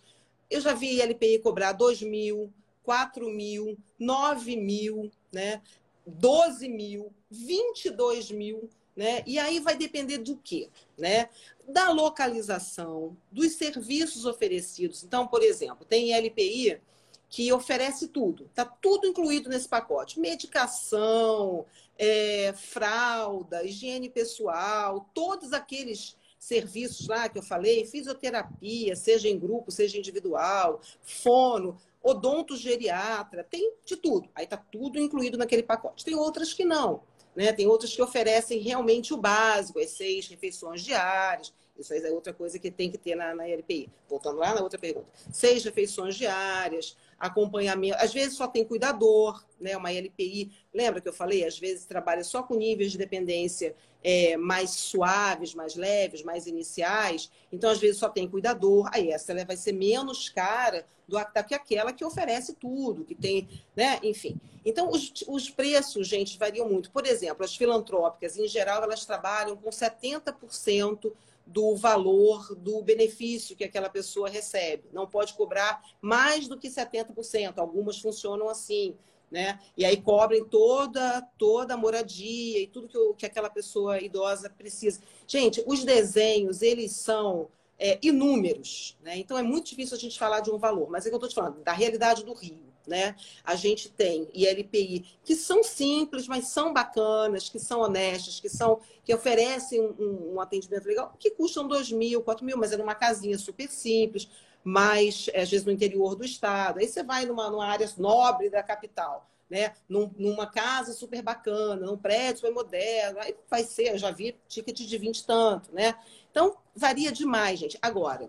eu já vi LPI cobrar 2 mil, 4 mil, 9 mil, né? 12 mil, 22 mil, né? E aí vai depender do quê? Né? Da localização, dos serviços oferecidos. Então, por exemplo, tem LPI que oferece tudo, está tudo incluído nesse pacote: medicação, é, fralda, higiene pessoal, todos aqueles serviços lá que eu falei, fisioterapia, seja em grupo, seja individual, fono, odontogeriatra, tem de tudo. Aí está tudo incluído naquele pacote. Tem outras que não. Né? Tem outras que oferecem realmente o básico, as seis refeições diárias. Isso aí é outra coisa que tem que ter na, na LPI. Voltando lá na outra pergunta. Seis refeições diárias, acompanhamento. Às vezes só tem cuidador, né? Uma LPI. Lembra que eu falei? Às vezes trabalha só com níveis de dependência é, mais suaves, mais leves, mais iniciais. Então, às vezes, só tem cuidador. Aí essa ela vai ser menos cara do que aquela que oferece tudo, que tem, né? Enfim. Então, os, os preços, gente, variam muito. Por exemplo, as filantrópicas, em geral, elas trabalham com 70% do valor do benefício que aquela pessoa recebe. Não pode cobrar mais do que 70%. Algumas funcionam assim, né? E aí cobrem toda toda a moradia e tudo que, que aquela pessoa idosa precisa. Gente, os desenhos, eles são é, inúmeros, né? Então é muito difícil a gente falar de um valor, mas é que eu estou te falando da realidade do Rio né? A gente tem ILPI que são simples, mas são bacanas, que são honestas, que são que oferecem um, um atendimento legal, que custam 2 mil, 4 mil, mas é numa casinha super simples, mas às vezes no interior do estado. Aí você vai numa, numa área nobre da capital, né? Num, numa casa super bacana, num prédio super moderno. Aí vai ser, eu já vi ticket de 20 tanto, né? Então, varia demais, gente. Agora,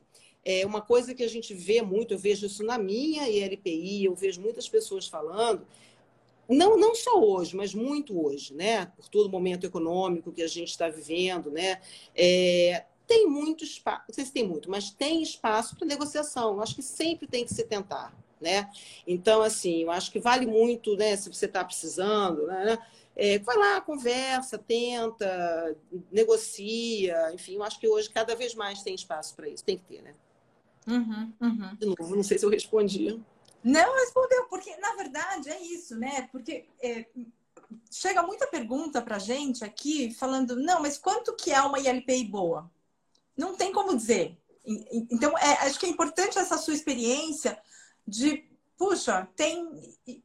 é uma coisa que a gente vê muito, eu vejo isso na minha ILPI, eu vejo muitas pessoas falando, não, não só hoje, mas muito hoje, né? Por todo o momento econômico que a gente está vivendo, né? É, tem muito espaço, não sei se tem muito, mas tem espaço para negociação. Eu acho que sempre tem que se tentar, né? Então, assim, eu acho que vale muito, né? Se você está precisando, né? É, vai lá, conversa, tenta, negocia, enfim, eu acho que hoje cada vez mais tem espaço para isso, tem que ter, né? Uhum, uhum. De novo, não sei se eu respondi. Não respondeu, porque na verdade é isso, né? Porque é, chega muita pergunta para gente aqui falando, não, mas quanto que é uma ILPI boa? Não tem como dizer. Então, é, acho que é importante essa sua experiência de puxa, tem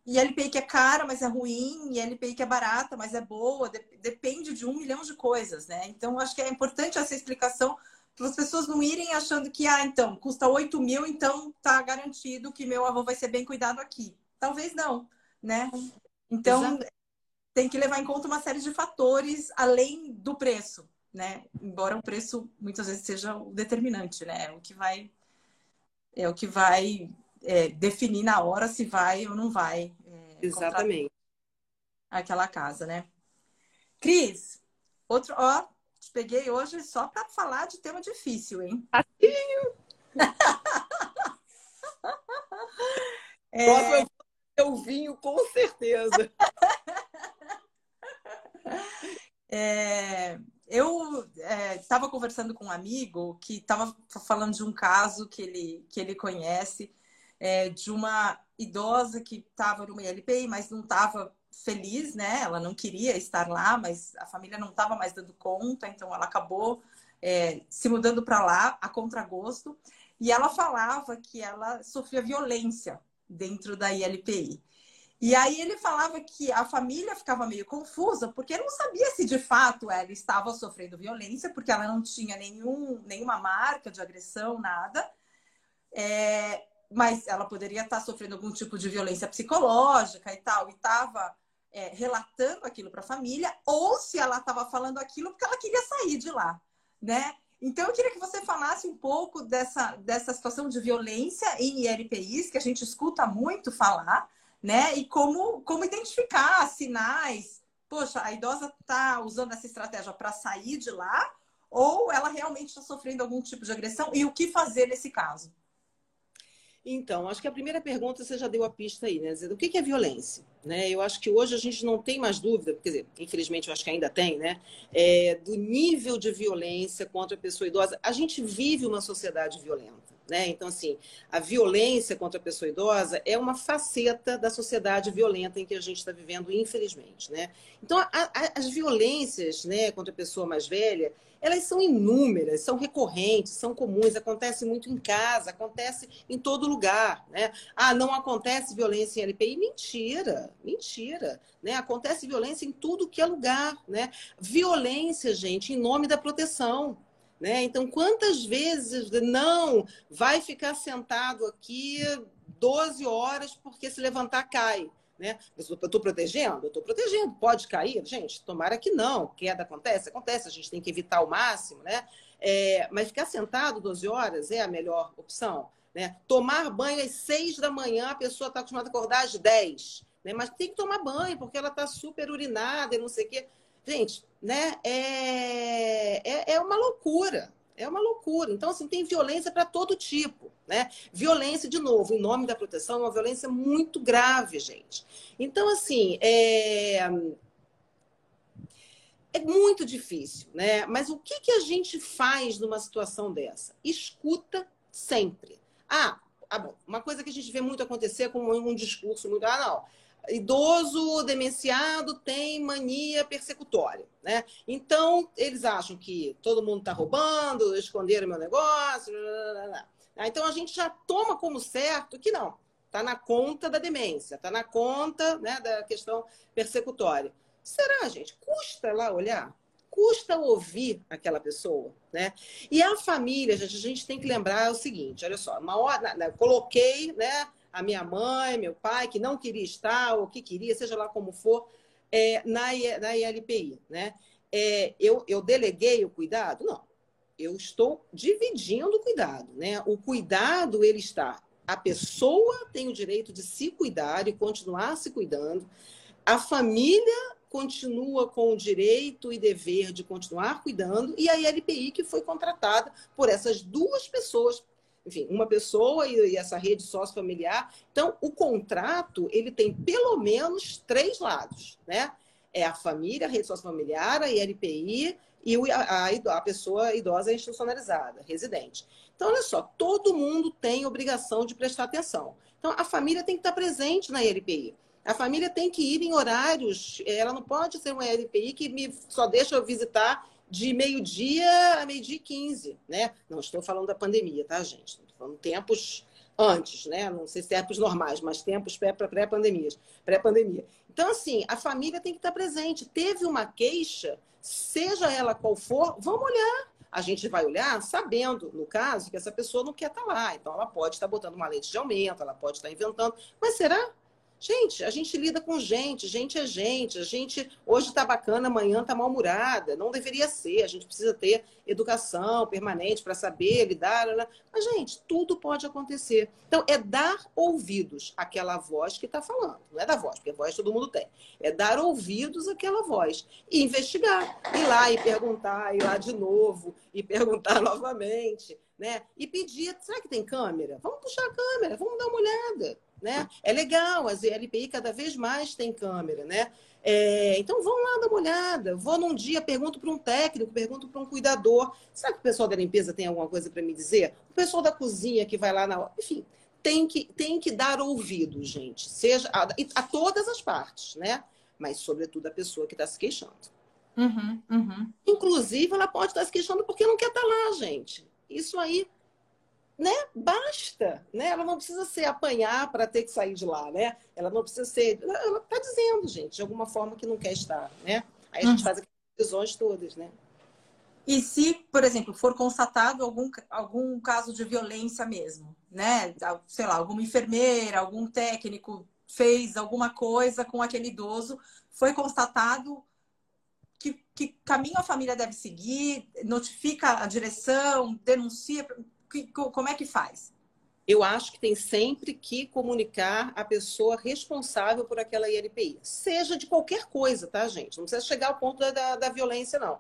ILPI que é cara, mas é ruim, ILPI que é barata, mas é boa, depende de um milhão de coisas, né? Então, acho que é importante essa explicação para as pessoas não irem achando que, ah, então, custa 8 mil, então tá garantido que meu avô vai ser bem cuidado aqui. Talvez não, né? Então, Exato. tem que levar em conta uma série de fatores além do preço, né? Embora o preço muitas vezes seja o determinante, né? O que vai é o que vai é, definir na hora se vai ou não vai. É, Exatamente. Aquela casa, né? Cris, outro, ó, te peguei hoje só para falar de tema difícil, hein? Assim. <laughs> é... Próximo eu vinho, com certeza. <laughs> é, eu estava é, conversando com um amigo que estava falando de um caso que ele, que ele conhece é, de uma idosa que estava numa ILPI, mas não estava feliz, né? Ela não queria estar lá, mas a família não estava mais dando conta, então ela acabou é, se mudando para lá a contragosto. E ela falava que ela sofria violência dentro da ILPI. E aí ele falava que a família ficava meio confusa, porque não sabia se de fato ela estava sofrendo violência, porque ela não tinha nenhum, nenhuma marca de agressão, nada. É, mas ela poderia estar sofrendo algum tipo de violência psicológica e tal, e estava é, relatando aquilo para a família, ou se ela estava falando aquilo porque ela queria sair de lá, né? Então, eu queria que você falasse um pouco dessa, dessa situação de violência em IRPIs, que a gente escuta muito falar, né? E como, como identificar sinais. Poxa, a idosa está usando essa estratégia para sair de lá, ou ela realmente está sofrendo algum tipo de agressão, e o que fazer nesse caso? Então, acho que a primeira pergunta você já deu a pista aí, né? O que é violência? Né? Eu acho que hoje a gente não tem mais dúvida, quer dizer, infelizmente eu acho que ainda tem, né? É, do nível de violência contra a pessoa idosa. A gente vive uma sociedade violenta. Né? Então, assim, a violência contra a pessoa idosa é uma faceta da sociedade violenta em que a gente está vivendo, infelizmente. Né? Então, a, a, as violências né, contra a pessoa mais velha, elas são inúmeras, são recorrentes, são comuns, acontece muito em casa, acontece em todo lugar. Né? Ah, não acontece violência em LPI? Mentira, mentira. Né? Acontece violência em tudo que é lugar. Né? Violência, gente, em nome da proteção. Né? Então, quantas vezes não vai ficar sentado aqui 12 horas porque se levantar cai? Né? Eu estou protegendo? Eu estou protegendo. Pode cair? Gente, tomara que não. Queda acontece? Acontece. A gente tem que evitar ao máximo, né? É, mas ficar sentado 12 horas é a melhor opção. Né? Tomar banho às 6 da manhã, a pessoa está acostumada a acordar às 10. Né? Mas tem que tomar banho, porque ela está super urinada e não sei o quê. Gente, né? É, é, é uma loucura. É uma loucura. Então, assim, tem violência para todo tipo, né? Violência, de novo, em nome da proteção, é uma violência muito grave, gente. Então, assim, é, é muito difícil, né? Mas o que, que a gente faz numa situação dessa? Escuta sempre. Ah, ah uma coisa que a gente vê muito acontecer com um discurso muito, ah, não, idoso demenciado tem mania persecutória, né? Então, eles acham que todo mundo está roubando, esconderam meu negócio, blá, blá, blá. Então a gente já toma como certo que não, está na conta da demência, está na conta né, da questão persecutória. Será, gente? Custa lá olhar? Custa ouvir aquela pessoa, né? E a família, gente, a gente tem que lembrar o seguinte, olha só, uma hora, coloquei, né? A minha mãe, meu pai, que não queria estar, ou que queria, seja lá como for, é, na, na ILPI. Né? É, eu, eu deleguei o cuidado? Não. Eu estou dividindo o cuidado. Né? O cuidado, ele está. A pessoa tem o direito de se cuidar e continuar se cuidando. A família continua com o direito e dever de continuar cuidando, e a ILPI, que foi contratada por essas duas pessoas, enfim, uma pessoa e, essa rede sócio-familiar. Então, o contrato, ele tem pelo menos três lados, né? É a família, a rede sócio-familiar, a ILPI e a, a, a pessoa idosa institucionalizada, residente. Então, olha só, todo mundo tem obrigação de prestar atenção. Então, a família tem que estar presente na ILPI. A família tem que ir em horários, ela não pode ser uma LPI que me só deixa eu visitar de meio-dia a meio-dia e 15, né? Não estou falando da pandemia, tá, gente? Estou falando tempos antes, né? Não sei se tempos normais, mas tempos pré-pandemia. Pré-pandemia. Então, assim, a família tem que estar presente. Teve uma queixa, seja ela qual for, vamos olhar. A gente vai olhar sabendo, no caso, que essa pessoa não quer estar lá. Então, ela pode estar botando uma lente de aumento, ela pode estar inventando. Mas será? Gente, a gente lida com gente, gente é gente, a gente hoje está bacana, amanhã está mal-humorada, não deveria ser, a gente precisa ter educação permanente para saber lidar, né? mas gente, tudo pode acontecer. Então, é dar ouvidos àquela voz que está falando, não é da voz, porque voz todo mundo tem, é dar ouvidos àquela voz e investigar, ir lá e perguntar, ir lá de novo e perguntar <laughs> novamente, né? E pedir, será que tem câmera? Vamos puxar a câmera, vamos dar uma olhada. Né? É legal, as LPI cada vez mais tem câmera, né? É, então vão lá dar uma olhada. Vou num dia, pergunto para um técnico, pergunto para um cuidador. Será que o pessoal da limpeza tem alguma coisa para me dizer? O pessoal da cozinha que vai lá na. Enfim, tem que, tem que dar ouvido, gente. Seja a, a todas as partes, né? Mas, sobretudo, a pessoa que está se queixando. Uhum, uhum. Inclusive, ela pode estar tá se queixando porque não quer estar tá lá, gente. Isso aí né? Basta, né? Ela não precisa ser apanhar para ter que sair de lá, né? Ela não precisa ser, ela está dizendo, gente, de alguma forma que não quer estar, né? Aí a gente uhum. faz aquelas decisões todas, né? E se, por exemplo, for constatado algum, algum caso de violência mesmo, né? Sei lá, alguma enfermeira, algum técnico fez alguma coisa com aquele idoso, foi constatado que, que caminho a família deve seguir, notifica a direção, denuncia que, como é que faz? Eu acho que tem sempre que comunicar a pessoa responsável por aquela ILPI. Seja de qualquer coisa, tá, gente? Não precisa chegar ao ponto da, da, da violência, não.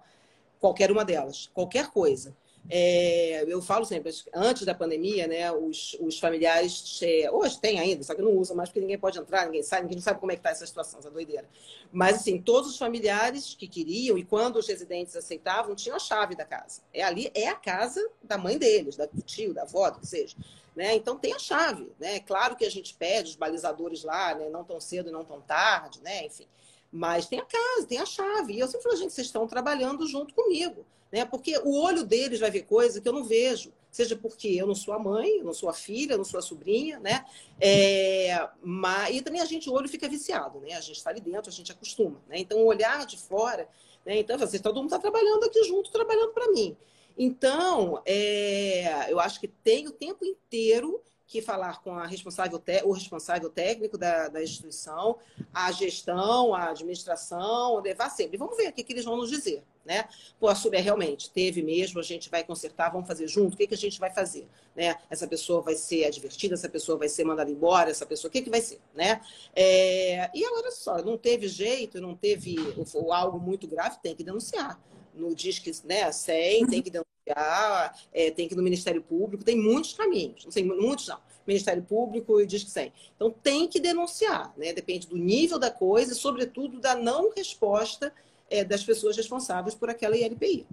Qualquer uma delas. Qualquer coisa. É, eu falo sempre, antes da pandemia, né, os, os familiares, é, hoje tem ainda, só que não usa mais porque ninguém pode entrar, ninguém sabe, ninguém sabe como é que está essa situação, essa doideira. Mas, assim, todos os familiares que queriam e quando os residentes aceitavam, tinham a chave da casa. É ali, é a casa da mãe deles, da, do tio, da avó, do que seja. Né? Então tem a chave, né? Claro que a gente pede os balizadores lá, né? Não tão cedo, não tão tarde, né? Enfim. Mas tem a casa, tem a chave. E eu sempre falo, gente, vocês estão trabalhando junto comigo né? Porque o olho deles vai ver coisa que eu não vejo, seja porque eu não sou a mãe, não sou a filha, não sou a sobrinha, né? É, mas, e também a gente, o olho fica viciado, né? A gente está ali dentro, a gente acostuma, né? Então, o olhar de fora, né? Então, vocês, todo mundo está trabalhando aqui junto, trabalhando para mim. Então, é, eu acho que tem o tempo inteiro que falar com a responsável o responsável técnico da, da instituição, a gestão, a administração, levar sempre. Vamos ver o que, que eles vão nos dizer. Né? Pô, a Sub é realmente, teve mesmo, a gente vai consertar, vamos fazer junto, o que, que a gente vai fazer? Né? Essa pessoa vai ser advertida, essa pessoa vai ser mandada embora, essa pessoa, o que, que vai ser? Né? É... E agora só, não teve jeito, não teve ou algo muito grave, tem que denunciar. No Disque né, 100, tem que denunciar, é, tem que ir no Ministério Público, tem muitos caminhos, não sei, muitos não. Ministério Público e Disque 100. Então tem que denunciar, né? Depende do nível da coisa e, sobretudo, da não resposta é, das pessoas responsáveis por aquela ILPI.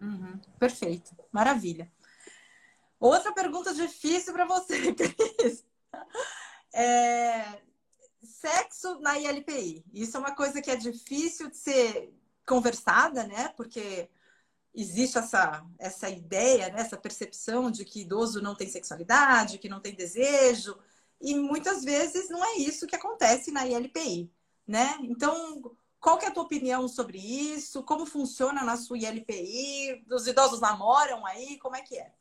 Uhum, perfeito, maravilha. Outra pergunta difícil para você, <laughs> Cris. É, sexo na ILPI. Isso é uma coisa que é difícil de ser conversada, né? Porque existe essa, essa ideia, né? essa percepção de que idoso não tem sexualidade, que não tem desejo, e muitas vezes não é isso que acontece na ILPI, né? Então, qual que é a tua opinião sobre isso? Como funciona na sua ILPI? Os idosos namoram aí? Como é que é?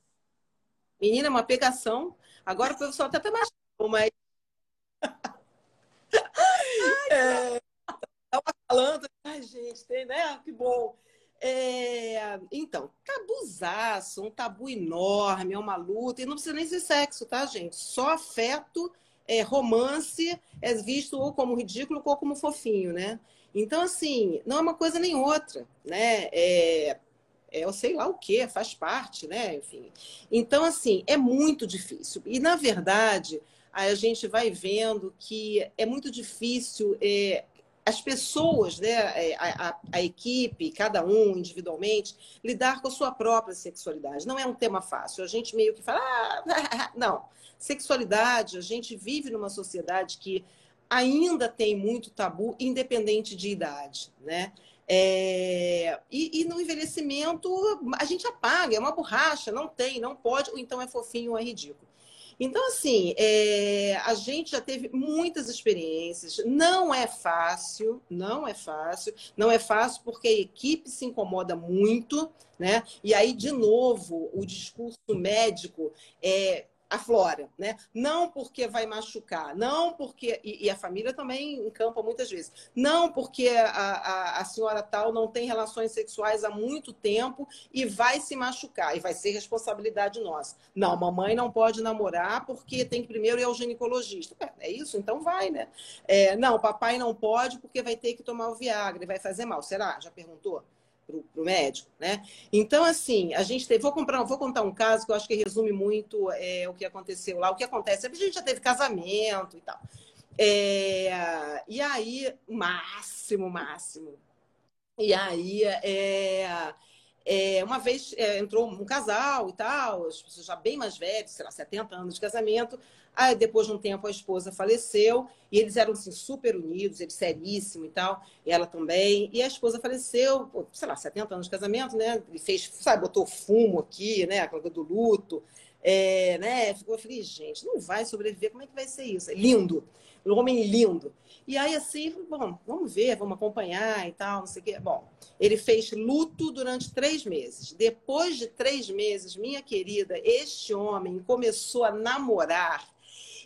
Menina, é uma pegação. Agora o pessoal até tá mais mas É, tava falando, ai, gente, tem, né? Que bom. É, então, tabuzaço, um tabu enorme, é uma luta, e não precisa nem ser sexo, tá, gente? Só afeto, é, romance é visto ou como ridículo ou como fofinho, né? Então, assim, não é uma coisa nem outra, né? É, é eu sei lá o que, faz parte, né? Enfim. Então, assim, é muito difícil. E, na verdade, a gente vai vendo que é muito difícil é, as pessoas, né, é, a, a, a, equipe, cada um individualmente, lidar com a sua própria sexualidade. Não é um tema fácil. A gente meio que fala, ah, <laughs> não. Sexualidade, a gente vive numa sociedade que ainda tem muito tabu, independente de idade, né? É... E, e, no envelhecimento a gente apaga, é uma borracha, não tem, não pode, ou então é fofinho ou é ridículo. Então, assim, é, a gente já teve muitas experiências. Não é fácil, não é fácil. Não é fácil porque a equipe se incomoda muito, né? E aí, de novo, o discurso médico é aflora, né? Não porque vai machucar, não porque. E, e, a família também encampa muitas vezes. Não porque a, a, a, senhora tal não tem relações sexuais há muito tempo e vai se machucar, e vai ser responsabilidade nossa. Não, mamãe não pode namorar porque tem que primeiro ir ao ginecologista. É, isso? Então vai, né? É, não, papai não pode porque vai ter que tomar o Viagra e vai fazer mal. Será? Já perguntou? Para o médico, né? Então, assim, a gente teve. Vou, comprar, vou contar um caso que eu acho que resume muito é, o que aconteceu lá. O que acontece? A gente já teve casamento e tal. É, e aí, máximo, máximo. E aí, é, é, uma vez é, entrou um casal e tal, as pessoas já bem mais velhas, sei lá, 70 anos de casamento. Aí, depois de um tempo, a esposa faleceu e eles eram assim, super unidos, ele seríssimo e tal, e ela também. E a esposa faleceu, pô, sei lá, 70 anos de casamento, né? Ele fez, sabe, botou fumo aqui, né? Aquela do luto. É, né? Ficou, eu falei, gente, não vai sobreviver, como é que vai ser isso? É lindo, um homem lindo. E aí, assim, bom, vamos ver, vamos acompanhar e tal, não sei o quê. Bom, ele fez luto durante três meses. Depois de três meses, minha querida, este homem começou a namorar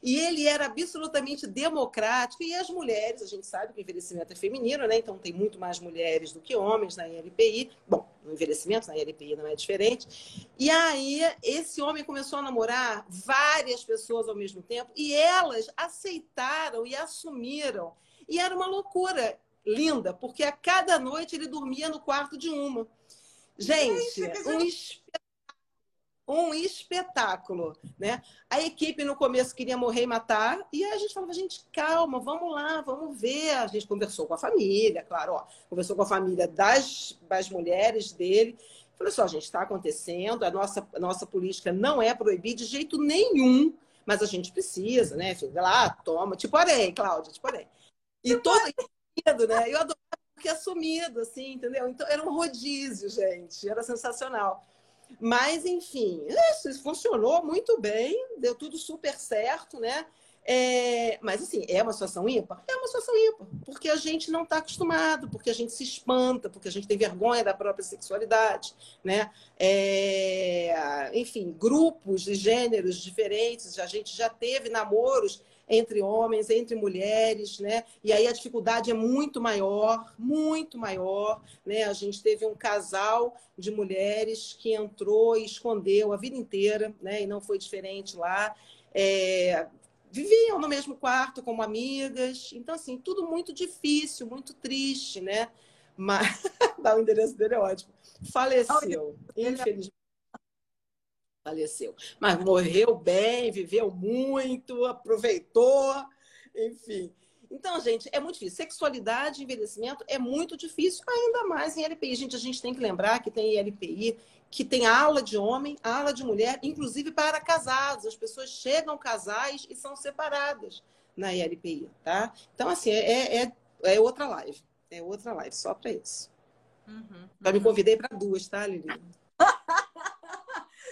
e ele era absolutamente democrático. E as mulheres, a gente sabe que o envelhecimento é feminino, né? Então tem muito mais mulheres do que homens na ILPI. Bom, no envelhecimento, na ILPI não é diferente. E aí, esse homem começou a namorar várias pessoas ao mesmo tempo e elas aceitaram e assumiram. E era uma loucura linda, porque a cada noite ele dormia no quarto de uma. Gente, um espetáculo um espetáculo, né? A equipe no começo queria morrer e matar, e a gente falava, gente, calma, vamos lá, vamos ver. A gente conversou com a família, claro, ó, conversou com a família das, das mulheres dele. Falou só, gente, está acontecendo, a nossa, a nossa política não é proibir de jeito nenhum, mas a gente precisa, né? Vai lá, toma, tipo arém, Cláudia, tipo arém. E todo <laughs> medo, né? Eu adorava porque assumido, assim, entendeu? Então era um rodízio, gente, era sensacional. Mas, enfim, isso funcionou muito bem, deu tudo super certo, né? É, mas, assim, é uma situação ímpar? É uma situação ímpar, porque a gente não está acostumado, porque a gente se espanta, porque a gente tem vergonha da própria sexualidade, né? É, enfim, grupos de gêneros diferentes, a gente já teve namoros entre homens, entre mulheres, né? E aí a dificuldade é muito maior, muito maior, né? A gente teve um casal de mulheres que entrou e escondeu a vida inteira, né? E não foi diferente lá. É... Viviam no mesmo quarto como amigas, então assim tudo muito difícil, muito triste, né? Mas dá <laughs> o endereço dele é ótimo. Faleceu, infelizmente faleceu. Mas morreu bem, viveu muito, aproveitou, enfim. Então, gente, é muito difícil. Sexualidade e envelhecimento é muito difícil, ainda mais em LPI. Gente, a gente tem que lembrar que tem LPI que tem ala de homem, ala de mulher, inclusive para casados. As pessoas chegam casais e são separadas na LPI, tá? Então, assim, é, é, é outra live. É outra live, só para isso. Uhum, uhum. me convidei para duas, tá, Lili?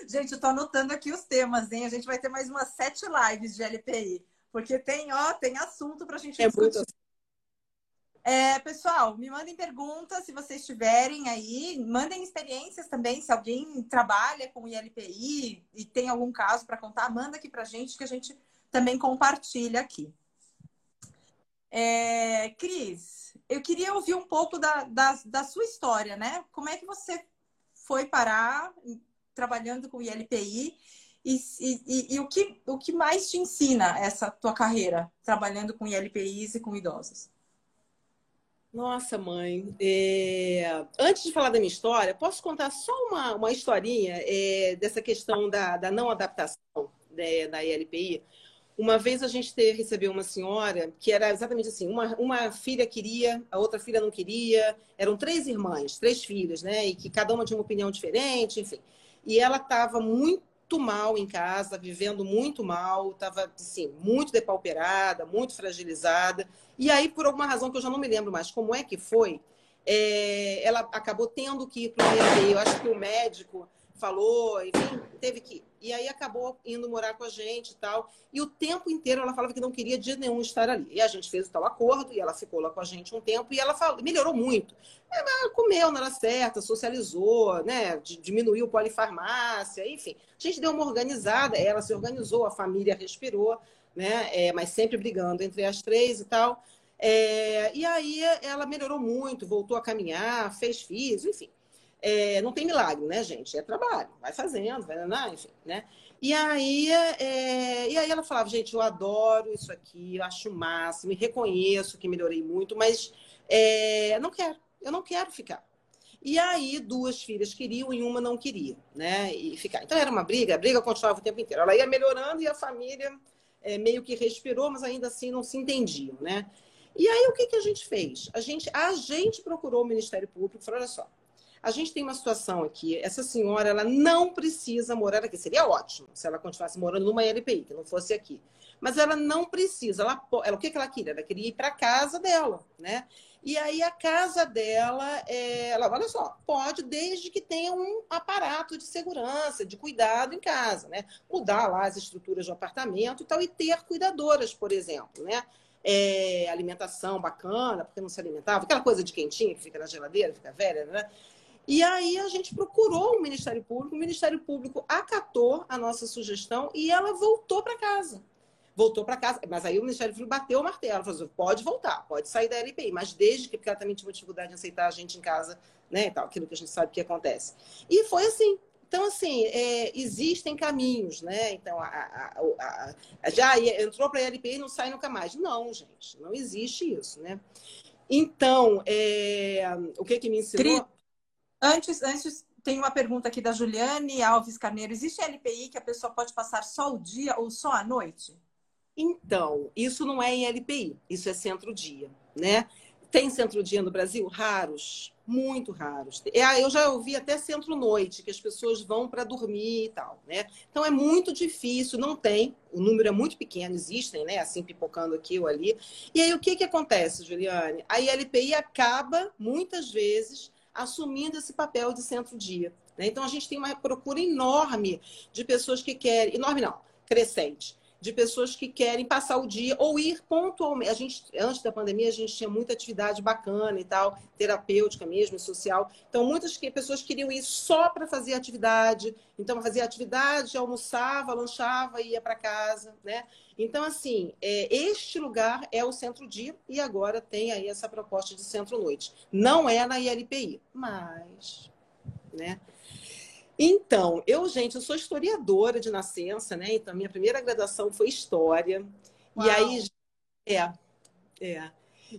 Gente, eu tô anotando aqui os temas, hein? A gente vai ter mais umas sete lives de LPI. Porque tem, ó, tem assunto pra gente é discutir. Muito... É, pessoal, me mandem perguntas se vocês tiverem aí. Mandem experiências também. Se alguém trabalha com ILPI e tem algum caso para contar, manda aqui pra gente que a gente também compartilha aqui. É, Cris, eu queria ouvir um pouco da, da, da, sua história, né? Como é que você foi parar trabalhando com ILPI e, e, e, o, que, o que mais te ensina essa tua carreira trabalhando com ILPIs e com idosos? Nossa, mãe. É... Antes de falar da minha história, posso contar só uma, uma historinha é, dessa questão da, da não adaptação né, da ILPI? Uma vez a gente teve, recebeu uma senhora que era exatamente assim: uma, uma filha queria, a outra filha não queria. Eram três irmãs, três filhas, né? E que cada uma tinha uma opinião diferente, enfim. E ela estava muito mal em casa, vivendo muito mal, estava assim, muito depauperada, muito fragilizada. E aí, por alguma razão que eu já não me lembro mais como é que foi, é, ela acabou tendo que ir para o. Eu acho que o médico falou, enfim, teve que. E aí acabou indo morar com a gente e tal. E o tempo inteiro ela falava que não queria dia nenhum estar ali. E a gente fez o tal acordo e ela ficou lá com a gente um tempo e ela falou, melhorou muito. Ela comeu na hora certa, socializou, né? diminuiu polifarmácia, enfim. A gente deu uma organizada, ela se organizou, a família respirou, né? É, mas sempre brigando entre as três e tal. É, e aí ela melhorou muito, voltou a caminhar, fez físico, enfim. É, não tem milagre, né, gente? É trabalho, vai fazendo, vai, né, enfim, né? E aí, é, e aí ela falava, gente, eu adoro isso aqui, eu acho o máximo, e reconheço que melhorei muito, mas é, não quero, eu não quero ficar. E aí, duas filhas queriam e uma não queria, né? E ficar. Então era uma briga, a briga continuava o tempo inteiro. Ela ia melhorando e a família é, meio que respirou, mas ainda assim não se entendiam, né? E aí o que, que a gente fez? A gente, a gente procurou o Ministério Público e falou: olha só, a gente tem uma situação aqui, essa senhora, ela não precisa morar aqui. Seria ótimo se ela continuasse morando numa LPI, que não fosse aqui. Mas ela não precisa. Ela, ela o que, que ela queria? Ela queria ir para casa dela, né? E aí a casa dela, é, ela, olha só, pode desde que tenha um aparato de segurança, de cuidado em casa, né? Mudar lá as estruturas do apartamento e tal, e ter cuidadoras, por exemplo, né? É, alimentação bacana, porque não se alimentava, aquela coisa de quentinha que fica na geladeira, fica velha, né? E aí a gente procurou o Ministério Público, o Ministério Público acatou a nossa sugestão e ela voltou para casa. Voltou para casa, mas aí o Ministério Público bateu o martelo, falou assim, pode voltar, pode sair da LPI, mas desde que, porque ela também tinha dificuldade em aceitar a gente em casa, né, tal, aquilo que a gente sabe que acontece. E foi assim, então, assim, é, existem caminhos, né? Então, a, a, a, já entrou para a LPI e não sai nunca mais. Não, gente, não existe isso, né? Então, é, o que que me ensinou? Antes, antes tem uma pergunta aqui da Juliane Alves Carneiro. Existe LPI que a pessoa pode passar só o dia ou só a noite? Então, isso não é em LPI, isso é centro-dia, né? Tem centro-dia no Brasil? Raros, muito raros. É, eu já ouvi até centro-noite, que as pessoas vão para dormir e tal, né? Então é muito difícil, não tem, o número é muito pequeno, existem, né? Assim, pipocando aqui ou ali. E aí o que, que acontece, Juliane? A LPI acaba, muitas vezes, assumindo esse papel de centro-dia. Né? Então, a gente tem uma procura enorme de pessoas que querem, enorme não, crescente, de pessoas que querem passar o dia ou ir pontualmente. A gente, antes da pandemia, a gente tinha muita atividade bacana e tal, terapêutica mesmo, social. Então, muitas pessoas queriam ir só para fazer atividade. Então, fazia atividade, almoçava, lanchava e ia para casa, né? Então, assim, é, este lugar é o centro-dia e agora tem aí essa proposta de centro-noite. Não é na ILPI, mas, né? Então, eu, gente, eu sou historiadora de nascença, né? Então, minha primeira graduação foi História. Uau. E aí, é, é.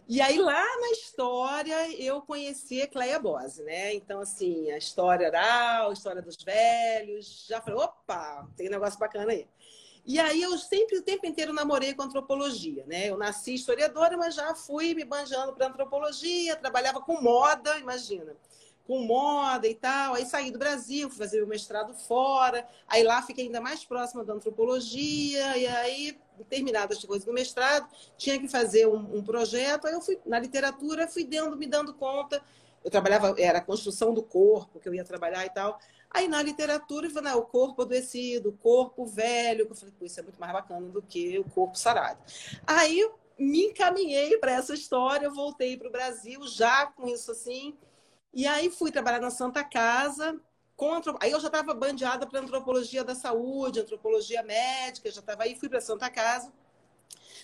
E aí, lá na história, eu conheci a Cleia Bose, né? Então, assim, a história oral, a história dos velhos. Já falei, opa, tem um negócio bacana aí. E aí eu sempre, o tempo inteiro, namorei com antropologia, né? Eu nasci historiadora, mas já fui me banjando para antropologia, trabalhava com moda, imagina. Com moda e tal. Aí saí do Brasil, fui fazer o mestrado fora. Aí lá fiquei ainda mais próxima da antropologia. E aí, terminadas as coisas do mestrado, tinha que fazer um, um projeto. Aí eu fui, na literatura, fui dando, me dando conta. Eu trabalhava, era a construção do corpo que eu ia trabalhar e tal. Aí na literatura, eu falei, o corpo adoecido, o corpo velho. Eu falei, pô, isso é muito mais bacana do que o corpo sarado. Aí me encaminhei para essa história, voltei para o Brasil já com isso assim. E aí fui trabalhar na Santa Casa. Contra... Aí eu já estava bandeada para antropologia da saúde, antropologia médica, já estava aí, fui para Santa Casa.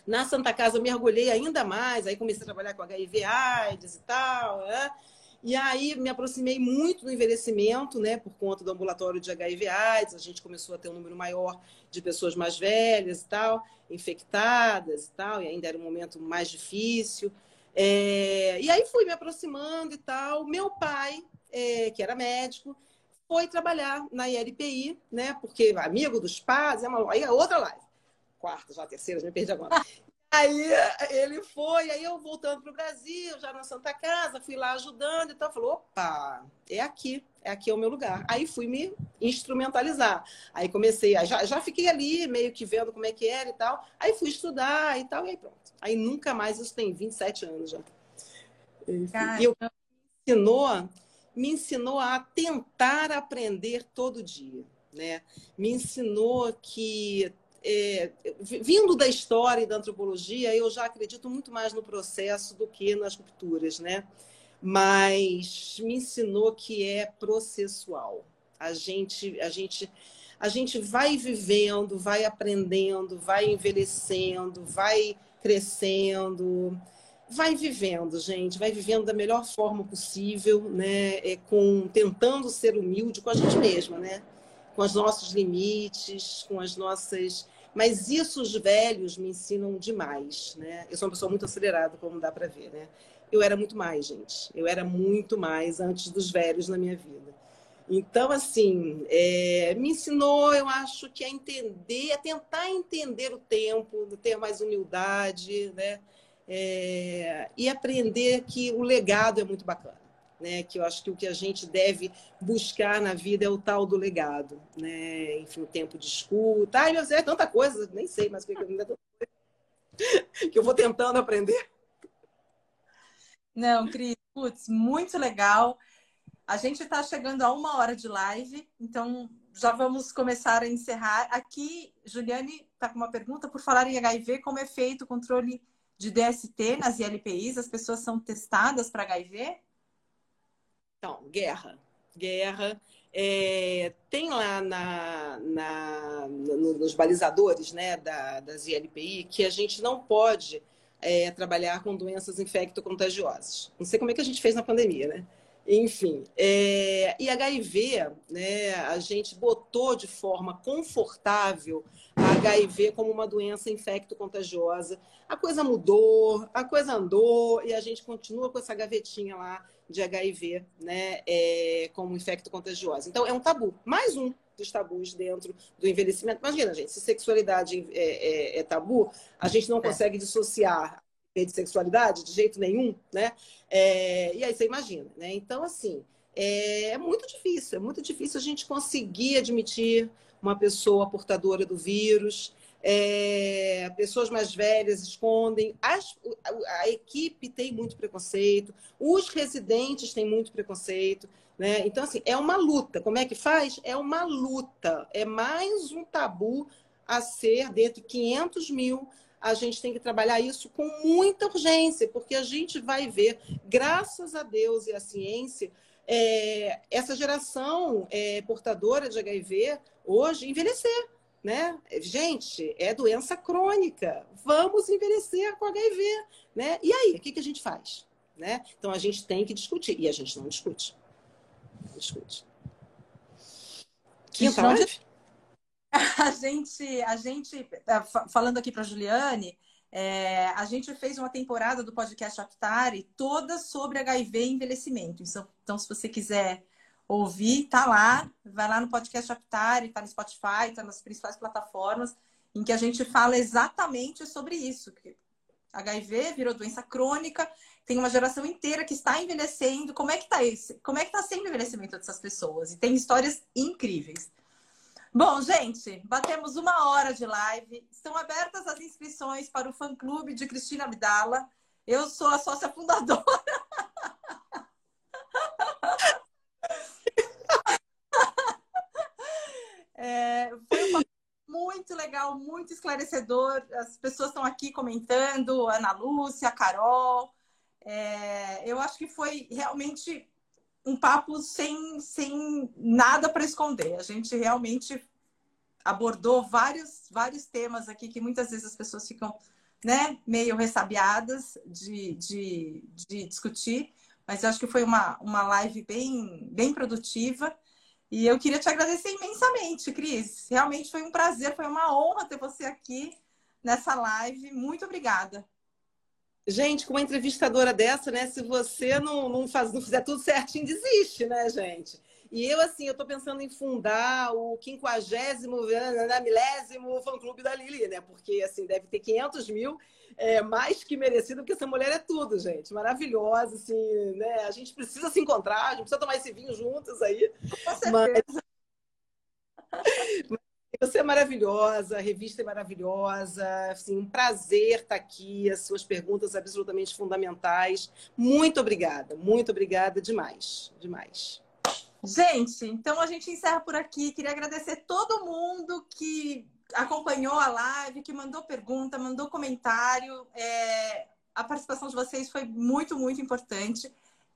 Na Santa Casa mergulhei ainda mais, aí comecei a trabalhar com HIV AIDS e tal, né? E aí me aproximei muito do envelhecimento, né, por conta do ambulatório de HIV AIDS, a gente começou a ter um número maior de pessoas mais velhas e tal, infectadas e tal, e ainda era um momento mais difícil. É... E aí fui me aproximando e tal. Meu pai, é, que era médico, foi trabalhar na ILPI, né, porque amigo dos pais, é uma... aí é outra live. Quarta, já terceira, já me perdi agora. Aí ele foi, aí eu voltando para o Brasil, já na Santa Casa, fui lá ajudando e tal. Falou: opa, é aqui, é aqui é o meu lugar. Aí fui me instrumentalizar. Aí comecei, já, já fiquei ali, meio que vendo como é que era e tal. Aí fui estudar e tal, e aí pronto. Aí nunca mais, isso tem 27 anos já. E eu, me ensinou, me ensinou a tentar aprender todo dia. Né? Me ensinou que é, vindo da história e da antropologia, eu já acredito muito mais no processo do que nas rupturas, né? Mas me ensinou que é processual. A gente, a gente, a gente vai vivendo, vai aprendendo, vai envelhecendo, vai crescendo, vai vivendo, gente, vai vivendo da melhor forma possível, né? É, com tentando ser humilde com a gente mesma, né? Com os nossos limites, com as nossas mas isso os velhos me ensinam demais, né? Eu sou uma pessoa muito acelerada, como dá para ver, né? Eu era muito mais, gente. Eu era muito mais antes dos velhos na minha vida. Então, assim, é, me ensinou, eu acho que a entender, a tentar entender o tempo, ter mais humildade, né? É, e aprender que o legado é muito bacana né? Que eu acho que o que a gente deve buscar na vida é o tal do legado, né? Enfim, o tempo de escuta. Ai, meu Deus, é tanta coisa, nem sei tô... <laughs> que eu vou tentando aprender. Não, Cris, putz, muito legal. A gente está chegando a uma hora de live, então já vamos começar a encerrar. Aqui, Juliane está com uma pergunta por falar em HIV, como é feito o controle de DST nas ILPIs? As pessoas são testadas para HIV? Então, guerra. Guerra. É, tem lá na, na, nos balizadores né, da, das ILPI que a gente não pode é, trabalhar com doenças infecto-contagiosas. Não sei como é que a gente fez na pandemia, né? Enfim, é, e HIV, né, a gente botou de forma confortável a HIV como uma doença infecto-contagiosa. A coisa mudou, a coisa andou e a gente continua com essa gavetinha lá de HIV, né, é, como infecto contagioso. Então, é um tabu, mais um dos tabus dentro do envelhecimento. Imagina, gente, se sexualidade é, é, é tabu, a gente não é. consegue dissociar de sexualidade de jeito nenhum, né? É, e aí você imagina, né? Então, assim, é, é muito difícil, é muito difícil a gente conseguir admitir uma pessoa portadora do vírus. É, pessoas mais velhas escondem, As, a, a, equipe tem muito preconceito, os residentes têm muito preconceito. Né? Então, assim, é uma luta. Como é que faz? É uma luta. É mais um tabu a ser dentro de 500 mil. A gente tem que trabalhar isso com muita urgência, porque a gente vai ver, graças a Deus e à ciência, é, essa geração é, portadora de HIV hoje envelhecer né? Gente, é doença crônica. Vamos envelhecer com HIV, né? E aí, o que, que a gente faz? Né? Então a gente tem que discutir e a gente não discute. Não discute. Quinta live? <laughs> A gente, a gente, tá, falando aqui para Juliane, é, a gente fez uma temporada do podcast Aptare toda sobre HIV e envelhecimento. Então, então, se você quiser ouvir, tá lá, vai lá no podcast Aptare, tá no Spotify, tá nas principais plataformas, em que a gente fala exatamente sobre isso. Que HIV virou doença crônica, tem uma geração inteira que está envelhecendo. Como é que está esse? Como é que está sendo o envelhecimento dessas pessoas? E tem histórias incríveis. Bom, gente, batemos uma hora de live. Estão abertas as inscrições para o fã-clube de Cristina Abdala. Eu sou a sócia fundadora. É, foi uma muito legal, muito esclarecedor. As pessoas estão aqui comentando, Ana Lúcia, Carol. É, eu acho que foi realmente um papo sem, sem nada para esconder. A gente realmente abordou vários, vários temas aqui que muitas vezes as pessoas ficam né, meio ressabiadas de, de, de discutir, mas eu acho que foi uma, uma live bem, bem produtiva. E eu queria te agradecer imensamente, Cris. Realmente foi um prazer, foi uma honra ter você aqui nessa live. Muito obrigada. Gente, com uma entrevistadora dessa, né? Se você não, não, faz, não fizer tudo certinho, desiste, né, gente? E eu, assim, eu tô pensando em fundar o quinquagésimo, né, né, milésimo fã-clube da Lili, né? Porque, assim, deve ter 500 mil, é, mais que merecido, porque essa mulher é tudo, gente. Maravilhosa, assim, né? A gente precisa se encontrar, a gente precisa tomar esse vinho juntos aí. Com certeza. Mas... Você é maravilhosa, a revista é maravilhosa, assim, um prazer estar aqui, as suas perguntas absolutamente fundamentais. Muito obrigada, muito obrigada demais, demais. Gente, então a gente encerra por aqui. Queria agradecer todo mundo que acompanhou a live, que mandou pergunta, mandou comentário. É... A participação de vocês foi muito, muito importante.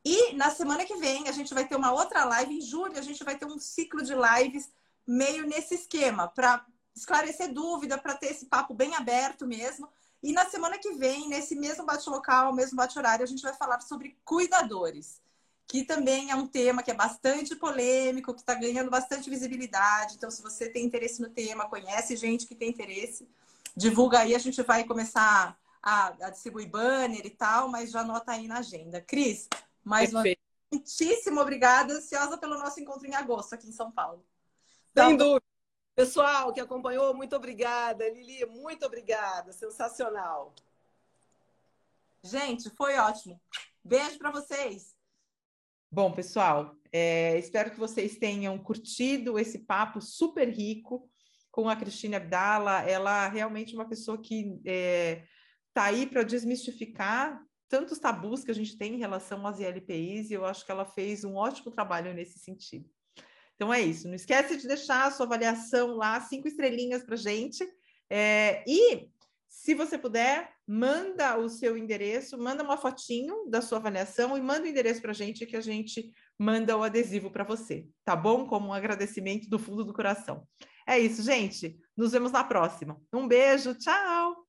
E na semana que vem a gente vai ter uma outra live. Em julho a gente vai ter um ciclo de lives meio nesse esquema, para esclarecer dúvida, para ter esse papo bem aberto mesmo. E na semana que vem, nesse mesmo bate-local, mesmo bate-horário, a gente vai falar sobre cuidadores, que também é um tema que é bastante polêmico, que está ganhando bastante visibilidade. Então, se você tem interesse no tema, conhece gente que tem interesse, divulga aí, a gente vai começar a, a distribuir banner e tal, mas já anota aí na agenda. Cris, mais Perfeito. uma muitíssimo obrigada, ansiosa pelo nosso encontro em agosto aqui em São Paulo. Sem dúvida. Pessoal que acompanhou, muito obrigada. Lili, muito obrigada. Sensacional. Gente, foi ótimo. Beijo para vocês. Bom, pessoal, é, espero que vocês tenham curtido esse papo super rico com a Cristina Abdala. Ela é realmente uma pessoa que está é, aí para desmistificar tantos tabus que a gente tem em relação às ILPIs, e eu acho que ela fez um ótimo trabalho nesse sentido. Então é isso. Não esquece de deixar a sua avaliação lá, cinco estrelinhas para gente. É, e se você puder, manda o seu endereço, manda uma fotinho da sua avaliação e manda o endereço para a gente que a gente manda o adesivo para você, tá bom? Como um agradecimento do fundo do coração. É isso, gente. Nos vemos na próxima. Um beijo, tchau!